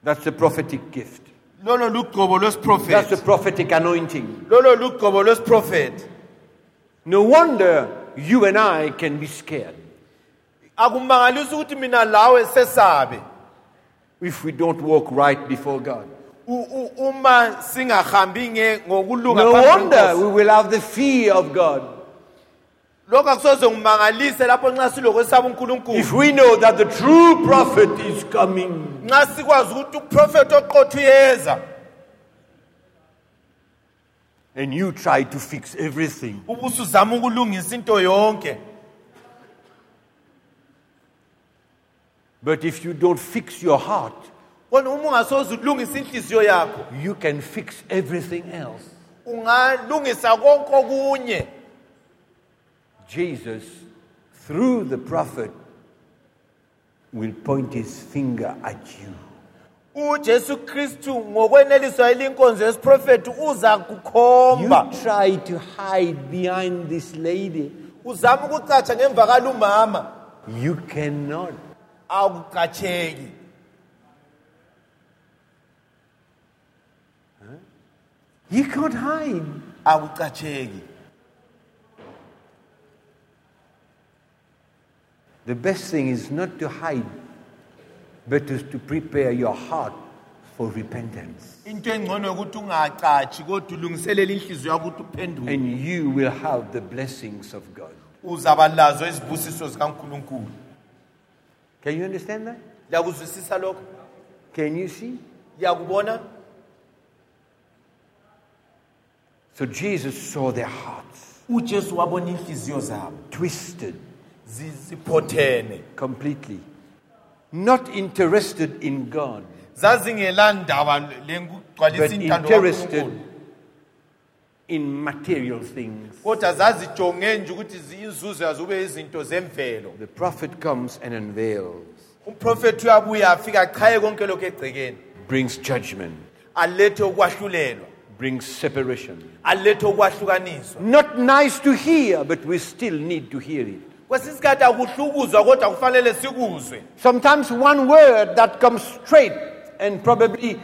That's the prophetic gift. Lolo lugcobo That's the prophetic anointing. lolo lugcobo lwesiprofethi No wonder you and I can be scared akumangalisi ukuthi mina lawe sesabe if we don't walk right before God. U- u- uma singahambi nge- ngokulunga No phambi wonder kwenkosi. we will have the fear of God lokhu akusoze ngimangalise lapho nxa silokwesaba unkulunkulu if we know that the true prophet is coming. nxa sikwazi ukuthi uprofethi oqotho uyeza And you try to fix everything. ubusuzama ukulungisa into yonke But if you don't fix your heart, kodwa uma ungasoze ulungisa inhliziyo yakho you can fix everything else. Ungalungisa konke okunye Jesus, through the prophet, will point his finger at you. ujesu kristu ngokweneliswa elinkonzo yesiprofethi uza kukhomba You try to hide behind this lady. uzama ukucatsha ngemva kalumama You cannot. akucatsheki You can't hide. akucatsheki The best thing is not to hide but to prepare your heart for repentance. into engcono ukuthi ungacathi kodwa ulungiselele inhliziyo yakho ukuthi uphenduke And you will have the blessings of God. uzaba izibusiso zikankulunkulu Can you understand that? liyakuzwisisa lokho Can you see? liyakubona So Jesus saw their hearts ujesu wabona inhliziyo zabo twisted ziphothene completely, not interested in God, zazingelandaba but lengugcwalisa intando interested kankulunkulu in material things. kodwa zazijonge nje ukuthi zi- inzuzo yazo kube izinto zemvelo. The prophet comes and unveils, umprofethi uyabuya afika achaye konke lokhu egcekeni. Brings judgment, alethe ukwahlulelwa. Brings separation. alethe ukwahlukaniswa. Not nice to hear, but we still need to hear it. Kwesinye isikhathi akuhlukuzwa kodwa kufanele sikuzwe. Sometimes one word that comes straight and probably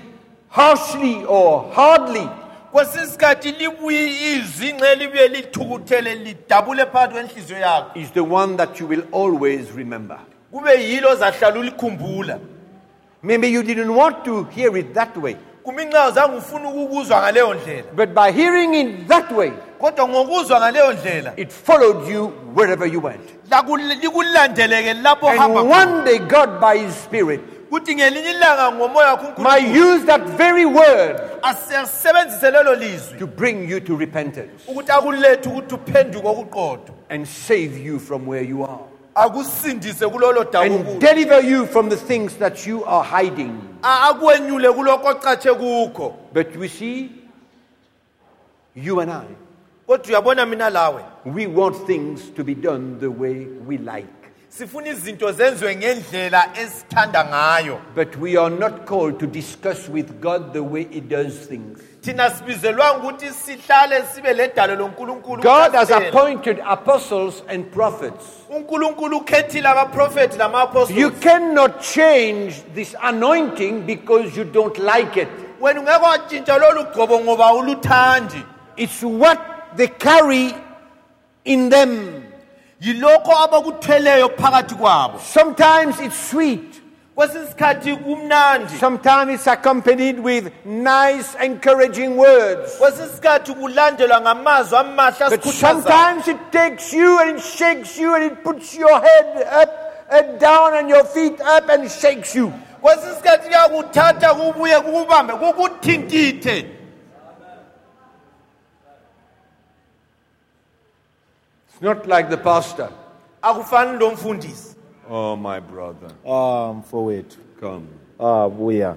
harshly or hardly. Kwesinye isikhathi libuye izwi nxe libuye lithukuthele lidabule phakathi kwenhliziyo yakho. Is the one that you will always remember. kube yilo ozahlala ulikhumbula. Maybe you didn't want to hear it that way, kumi nxa uzange ufuna ukukuzwa ngaleyo ndlela. But by hearing it that way, kodwa ngokuzwa ngaleyo ndlela it followed you wherever you went. likulandeleke lapho ohamba And khona. one day, God, by His Spirit, kuthi ngelinye ilanga ngomoya wakho might use that very word asebenzise lelo lizwi to bring you to repentance ukuthi akulethe ukuthi uphenduke okuqotho and save you from where you are akusindise kulolo and deliver you from the things that you are hiding. Akwenyule ocatshe kukho But we see, you and I, kodwa uyabona mina lawe we want things to be done the way we like. sifuna izinto zenziwe ngendlela esithanda ngayo But we are not called to discuss with God the way He does things. thina sibizelwanga ukuthi sihlale sibe ledalo lonkulunkulu God has appointed apostles and prophets. unkulunkulu ukhethile abaprofethi lama-apostoli You cannot change this anointing because you don't like it. wena ungeke watshintsha lolu gcobo ngoba uluthandi It's what they carry in them. yilokho abakuthweleyo phakathi kwabo Sometimes it's sweet, kwesinye isikhathi kumnandi sometimes it's accompanied with nice, encouraging words. kwesinye isikhathi kulandelwa ngamazwi amahle But asikhuthazayo sometimes it takes you and it shakes you and it puts your head up and down and your feet up and shakes you. kwesinye isikhathi kuyakuthatha kubuye kukubambe kukuthintithe not like the pastor. akufani lo mfundisi Oh, my brother, ah mfowethu come. ah buya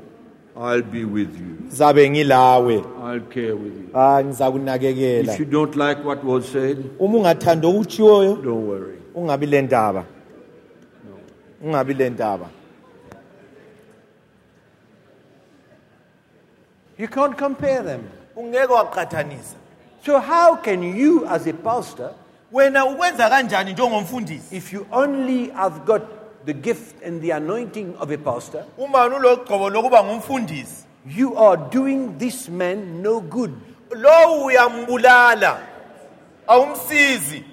I'll be with you. zabe ngilawe I'll care with you. ah ngizakunakekela If you don't like what was said, uma ungathandi okutshiwoyo don't worry. ungabi le ndaba ungabi le ndaba You can't compare them. ungeke waqhathanisa So, how can you, as a pastor, wena ukwenza kanjani njengomfundisi if you only have got the gift and the anointing of a pastor, uma ulogqobo lokuba ngumfundisi you are doing this man no good. lowu uyambulala awumsizi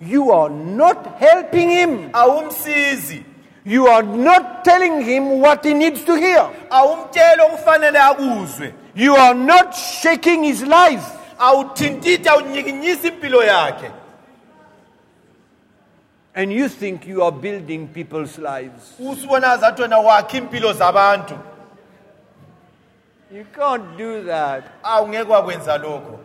You are not helping him. awumsizi You are not telling him what he needs to hear. awumtsheli okufanele akuzwe You are not shaking his life. awuthintitha awunyikinyisa impilo yakhe And you think you are building people's lives. usubona zathi wena wakha impilo zabantu You can't do that. awungeke wakwenza lokho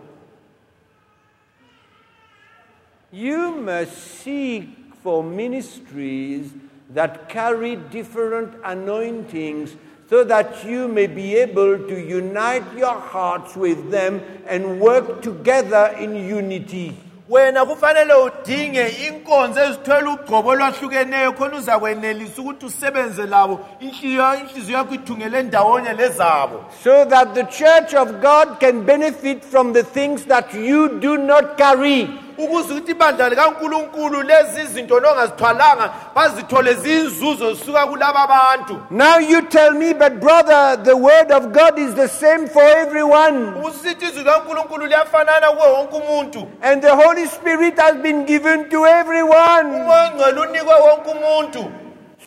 You must seek for ministries that carry different anointings so that you may be able to unite your hearts with them and work together in unity. Wena kufanele udinge inkonzo ezithwele ugcobo olwahlukeneyo khona uzakwenelisa ukuthi usebenze labo inhliziyo yakho ithungele ndawonye lezabo So that the church of God can benefit from the things that you do not carry. Ukuze ukuthi ibandla likankulunkulu lezi zinto nongazithwalanga bazithole zisuka kulaba bantu Now you tell me, but brother, the word of God is the same for everyone. usithi izwi likankulunkulu liyafanana kuwo wonke umuntu And the Holy Spirit has been given to everyone. umoya ongcwele unikwe wonke umuntu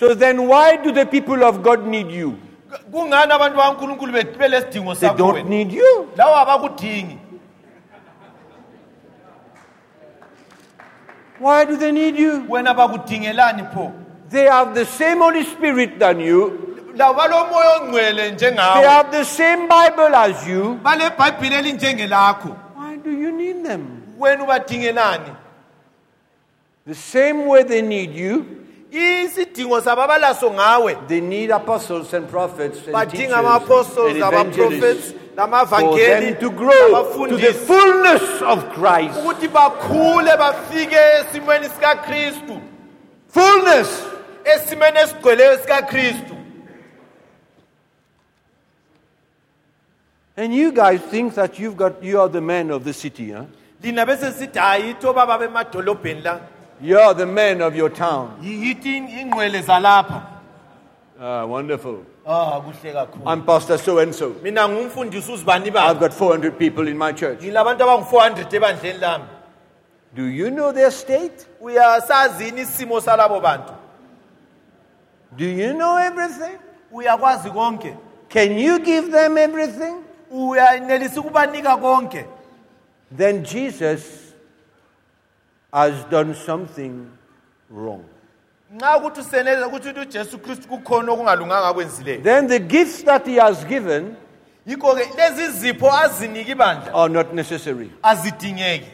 So then, why do the people of God need you? kungani abantu bakankulunkulu They sakho don't wena need you. lawo abakudingi Why do they need you? wena bakudingelani pho They have the same Holy Spirit than you. labo balomoya ongcwele They njengawe have the same Bible as you. elinjengelakho Why do you need them? wena ubadingelani The same way they need you, isidingo sabo ngawe they need apostles and prophets and teachers badinga ama-apostles and evangelists for them to grow to the fullness of Christ. ukuthi bakhule bafike esimweni sikakristu Fullness. esimeni esigcweleyo sikakristu And you guys think that you've got you are the man of the city, huh? lina bese sithi hayi yithi obaba bemadolobheni la You are the man of your town. yi- yithi zalapha Ah, wonderful. ah kuhle kakhulu I'm Pastor so and so. mina ngumfundisi uzibani I've got 400 people in my church. ngilabantu abangu-400 ebandleni lami Do you know their state? uyasazini isimo salabo bantu Do you know everything? uyakwazi konke Can you give them everything? uyanelisa ukubanika konke Then Jesus has done something wrong. nxa ukuthi usenelisa ukuthi uthi ujesu kristu kukhona okungalunganga akwenzileyo Then the gifts that he has given yikho-ke lezi zipho aziniki ibandla are not necessary. azidingeki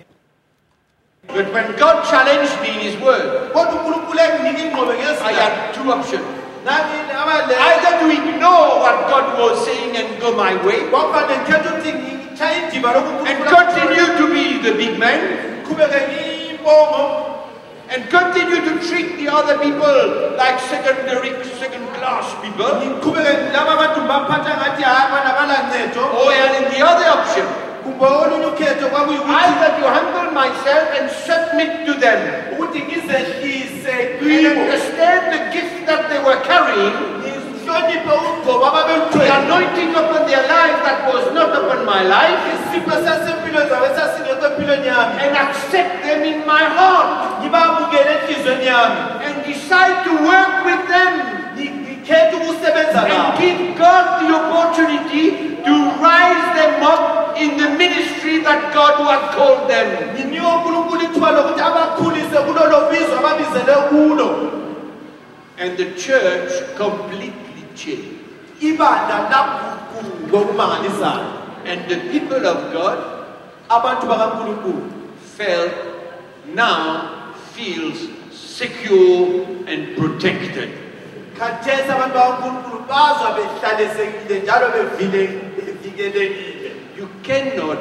But when God challenged me in his word, kodwa unkulunkulu enginika ingqobe I had two options. ngezibale Either to ignore what God was saying and go my way, kwakufanele ngikhethe ukuthi ngitshaye indima and continue to be the big man, qhubeke and continue to treat the other people like secondary, second class people. ngiqhubeke laba abantu baphatha ngathi hayi abana balancedo Or oh, and in the other option, kumbe olunye ukhetho kwakuyukuthi either to humble myself and submit to them. And kibo. understand the gift that they were carrying, the anointing upon their life that was not upon my life, isipho sasempilweni zabo esasingekho empilweni yami and accept them in my heart. Ngibamukele enhliziyweni yami and decide to work with them. Ngi- ngikhethe ukusebenza and give God the opportunity to rise them up in the ministry that God had called them. nginike unkulunkulu ithuba lokuthi abakhulise kulolo bizo ababizele kulo And the church completely changed. ibandla laguquka okumangalisayo And the people of God felt now feels secure and protected. khathesi abantu bakankulunkulu bazwa behlalisekile njalo bevile- bevikelekile You cannot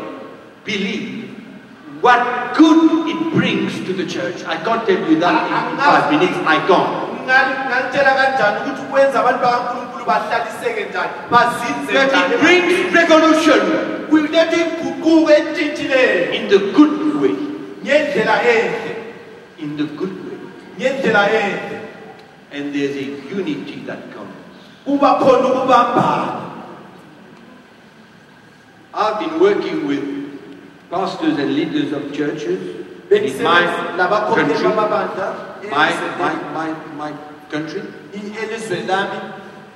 believe what good it brings to the church. I can't tell you that in five minutes. I can't. Ngali- ngalitshela kanjani? Ukuthi kwenza abantu bakankulunkulu bahlaliseke njani? Bazinze That it brings revolution. Kuletha iguquko entshintshileyo in the good way. ngendlela enhle In the good way. ngendlela enhle And there's a unity that comes. kuba khona ukubambana. I've been working with pastors and leaders of churches in my country, my, my, my, my country, i- elizweni lami.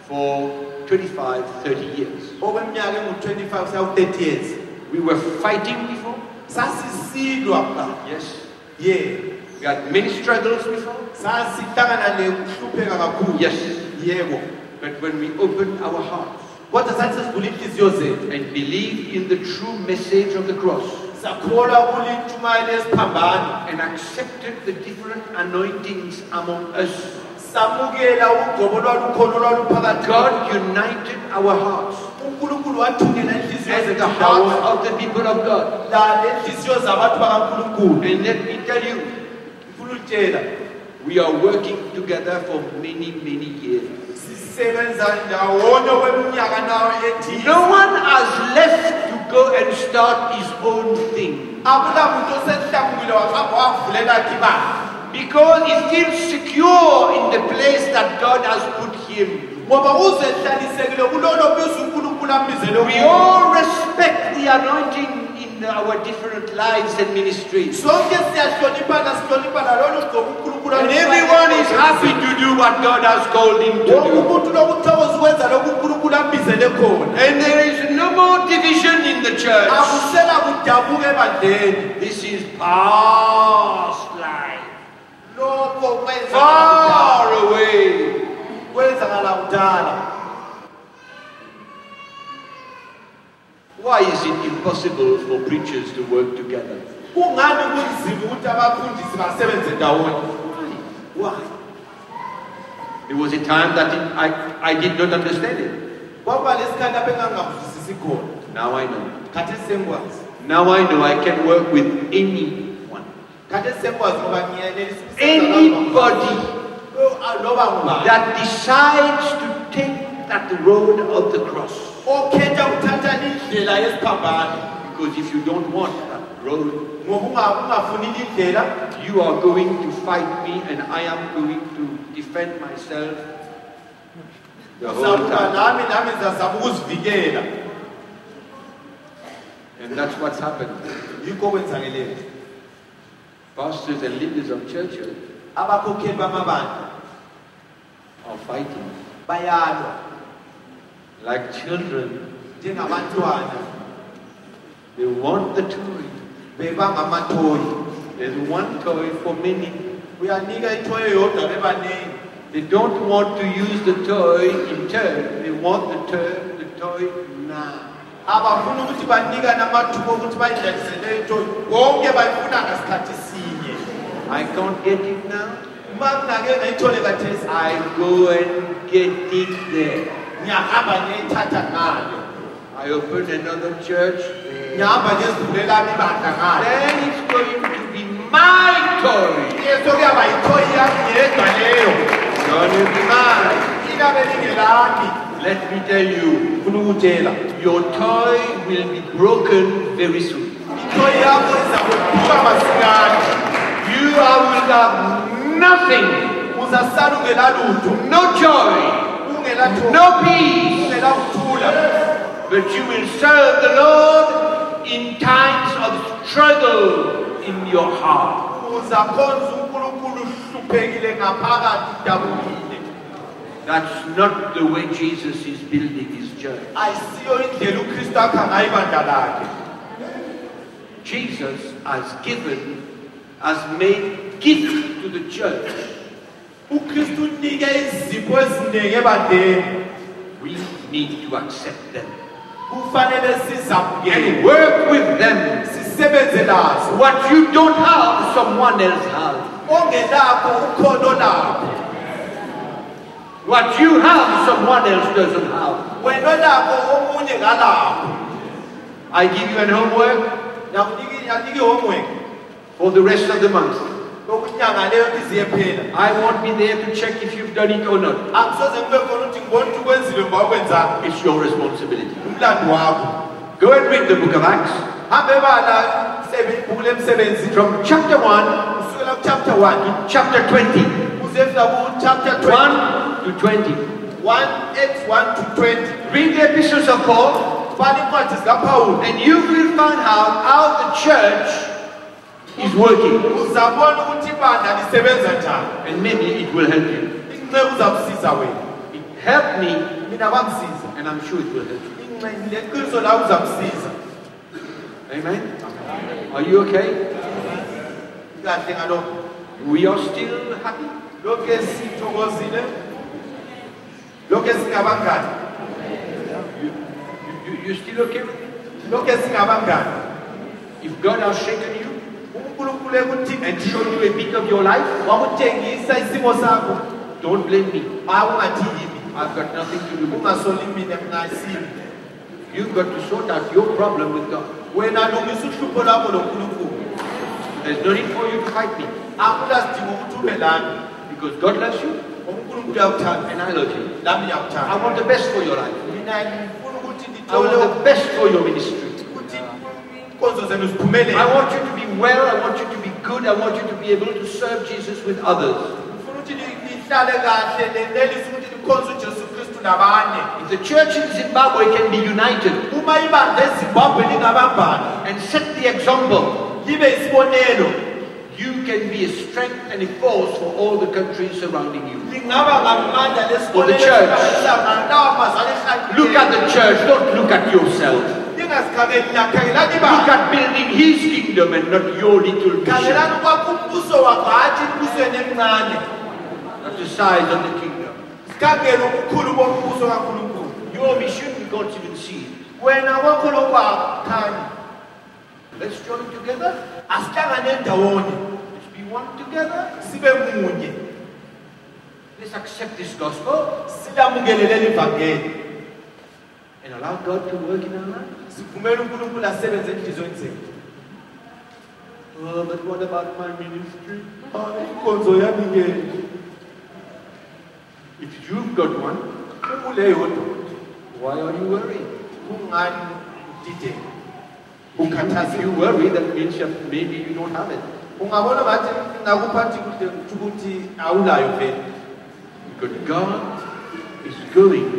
for 25, 30 years. okweminyaka engu-25 saku-30 years. We were fighting before, yes. ye We had many struggles before, sasihlangana nekuhlupheka kakhulu. Yes. But when we opened our hearts kodwa sathi sesivula inhliziyo zethu. and believed in the true message of the cross sakholwa kulintshumayelo esiphambano and accepted the different anointings among us, samukela ugcobo olwalukhona olwaluphakathi God united our hearts. Unkulunkulu wathungela inhliziyo and the hearts of the people of God. la nenhliziyo zabantu bakankulunkulu. And let me tell you, ngifuna ulitshela we are working together for many, many years. sisebenza ndawonye kweminyaka ethile No one has left go and start his own thing. Akulamuntu osehlambukile wahamba wavulela khe ibandla because he's still secure in the place that God has put him. ngoba uzehlalisekile kulolo bizo unkulunkulu ambizele We all respect the anointing in our different lives and ministries. sonke siyahloniphana sihloniphana lolo gcobo unkulunkulu And everyone is happy to do what God has called him to do. umuntu lokuthokoza ukwenza lokhu unkulunkulu ambizele khona And there is no more division in the church. akusela kudabuka ebandleni This is past life. Far away. Why is it impossible for preachers to work together? kungani kunzima ukuthi abafundisi basebenze ndawonye why There was a time that it, I, I did not understand it. kwaba lesikhathi lapho engangakuvisisi khona Now I know. Now I know I can work with anyone. khathesi sengikwazi ngoba ngiyenelisa ukusebenza Anybody oh, ah, noma ngubani that decides to take that road of the cross. Okhetha ukuthatha indlela yesiphambano Because if you don't want that road, ungafuni indlela you are going to fight me and I am going to defend myself the whole uzakuba time. nami nami And that's what's happened. yikho Pastors and leaders of churches abakhokheli bamabandla are fighting. bayalwa like children. njengabantwana They want the toy. bebangamathoyi There's one toy for many. uyanika ithoyo yodwa bebaningi They don't want to use the toy in turn. They want the, toy, the toy now. abafuna ukuthi banikane amathuba okuthi bayidlalise leyo ithoyi konke bayifuna ngasikhathi sinye I can't get it now. uma ngingake ngayithole kathesi I go and get it there. Ngiyahamba ngiyayithatha ngayo I opened another church. there. ngihamba ngiyezivulelami ibandla ngayo Then it's going to be my toy. yeso kuyaba yithoyi yami yedwa leyo It's going to be mine. Let me tell you, your toy will be broken very soon. You are will have nothing, no joy, no peace, but you will serve the Lord in times of struggle in your heart. uzakhonza unkulunkulu uhluphekile ngaphakathi udabukile That's not the way Jesus is building his church. ayisiyo indlela ukristu akha ngayo ibandla lakhe Jesus has given, has made gift to the church. Ukristu unike izipho eziningi ebandleni We need to accept them kufanele sizamukele and work with them. sisebenze lazo What you don't have, someone else has. ongelakho ukhona olakho What you have, someone else doesn't have. wena olakho omunye ngalakho I give you an homework yakunika i-homework for the rest of the month. Lokunyanga leyo iziye phela. I won't be there to check if you've done it or not. angisoze kube khona ukuthi ngibona ukuthi ukwenzile ngoba ukwenzanga It's your responsibility. Go and read the book of Acts. Hambe bala ibhuku lemsebenzi from chapter 1 kusukela kuchapter 1 to chapter 20. kuze fika kuchapter 20 1 to 20. 1 8 1 to 20 Read the epistles of Paul, bhala incwadi zikapawuli and you will find out how the church is working. uzabona ukuthi ibandla lisebenza njani And maybe it will help you. inceku uzakusiza wena It helped me, mina kwangisiza and I'm sure it will help you. Ince- le qiniso la uzamsiza Amen? Are you okay? kahle ngalokho We are still happy. lokhu esithokozile lokhu esingabangani You, you, you still okay lokhu esingabangani If God has shaken you unkulunkulu ekuthini and shown you a bit of your life, wakutshengisa isimo sakho don't blame me. akungathi yimi I've got nothing to do with it. ungasoli mina isimi You've got to sort out your problem with God. wena lungisa uhlupho lwakho lonkulunkulu There's no need for you to fight me akulasidingo ukuthi ube lami because God loves you unkulunkulu uyakuthanda and I love you. nami I want the best for your life. mina ngifuna ukuthi I want ngithole the best for your ministry. ukuthi inkonzo zenu ziphumelele I want you to be well. I want you to be good. I want you to be able to serve Jesus with others. ngifuna ukuthi li- lihlale kahle lenelise ukuthi likhonze ujesu kristu nabanye If the church in Zimbabwe can be united uma ibandla ezimbabwe lingabambana and set the example, you can be a strength and a force for all the countries surrounding you. For the church. esihambisa lawa mazwana Look at the church, don't look at yourself. Look at building his kingdom and not your little mission. khangelani ukwakha umbuso wakho hatshi embusweni emncane Not the size of the kingdom. sikhangele ubukhulu bombuso kankulunkulu Your mission, we can't even see it. wena kwakho lokwakhanyi Let's join together. asihlangane ndawonye Let's be one together. sibe munye Let's accept this gospel silamukele leli vangeli and allow God to work in our lives. Oh, but what about my ministry? Oh, ke If you've got one, why are you worried? If you worry, that means maybe you don't have it. Because God is going.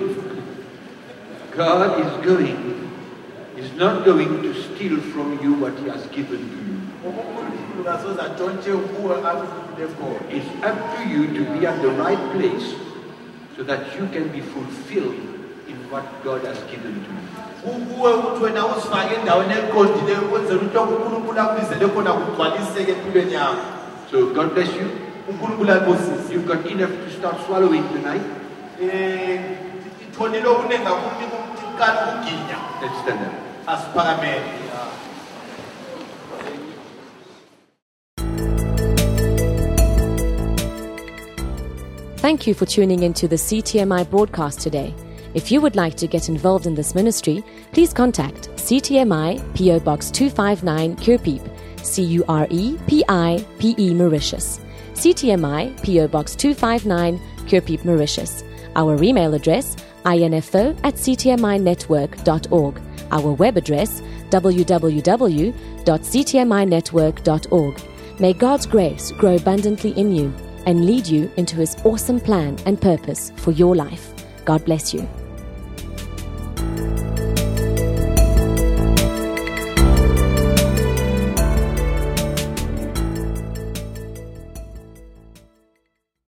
God is going. is not going to steal from you what He has given to you. It's up to you to be at the right place so that you can be fulfilled in what God has given to you. So God bless you. You've got enough to start swallowing tonight. Ithonile okuningi kakhulu ukuthi qala ukuginya Let's stand up. asiphakamele Thank you for tuning into the CTMI broadcast today. If you would like to get involved in this ministry, please contact CTMI PO Box 259 Curepipe, C U R E P I P E Mauritius. CTMI PO Box 259 Curepipe, Mauritius. Our email address info at ctminetwork.org. Our web address, www.ctminetwork.org. May God's grace grow abundantly in you and lead you into his awesome plan and purpose for your life. God bless you.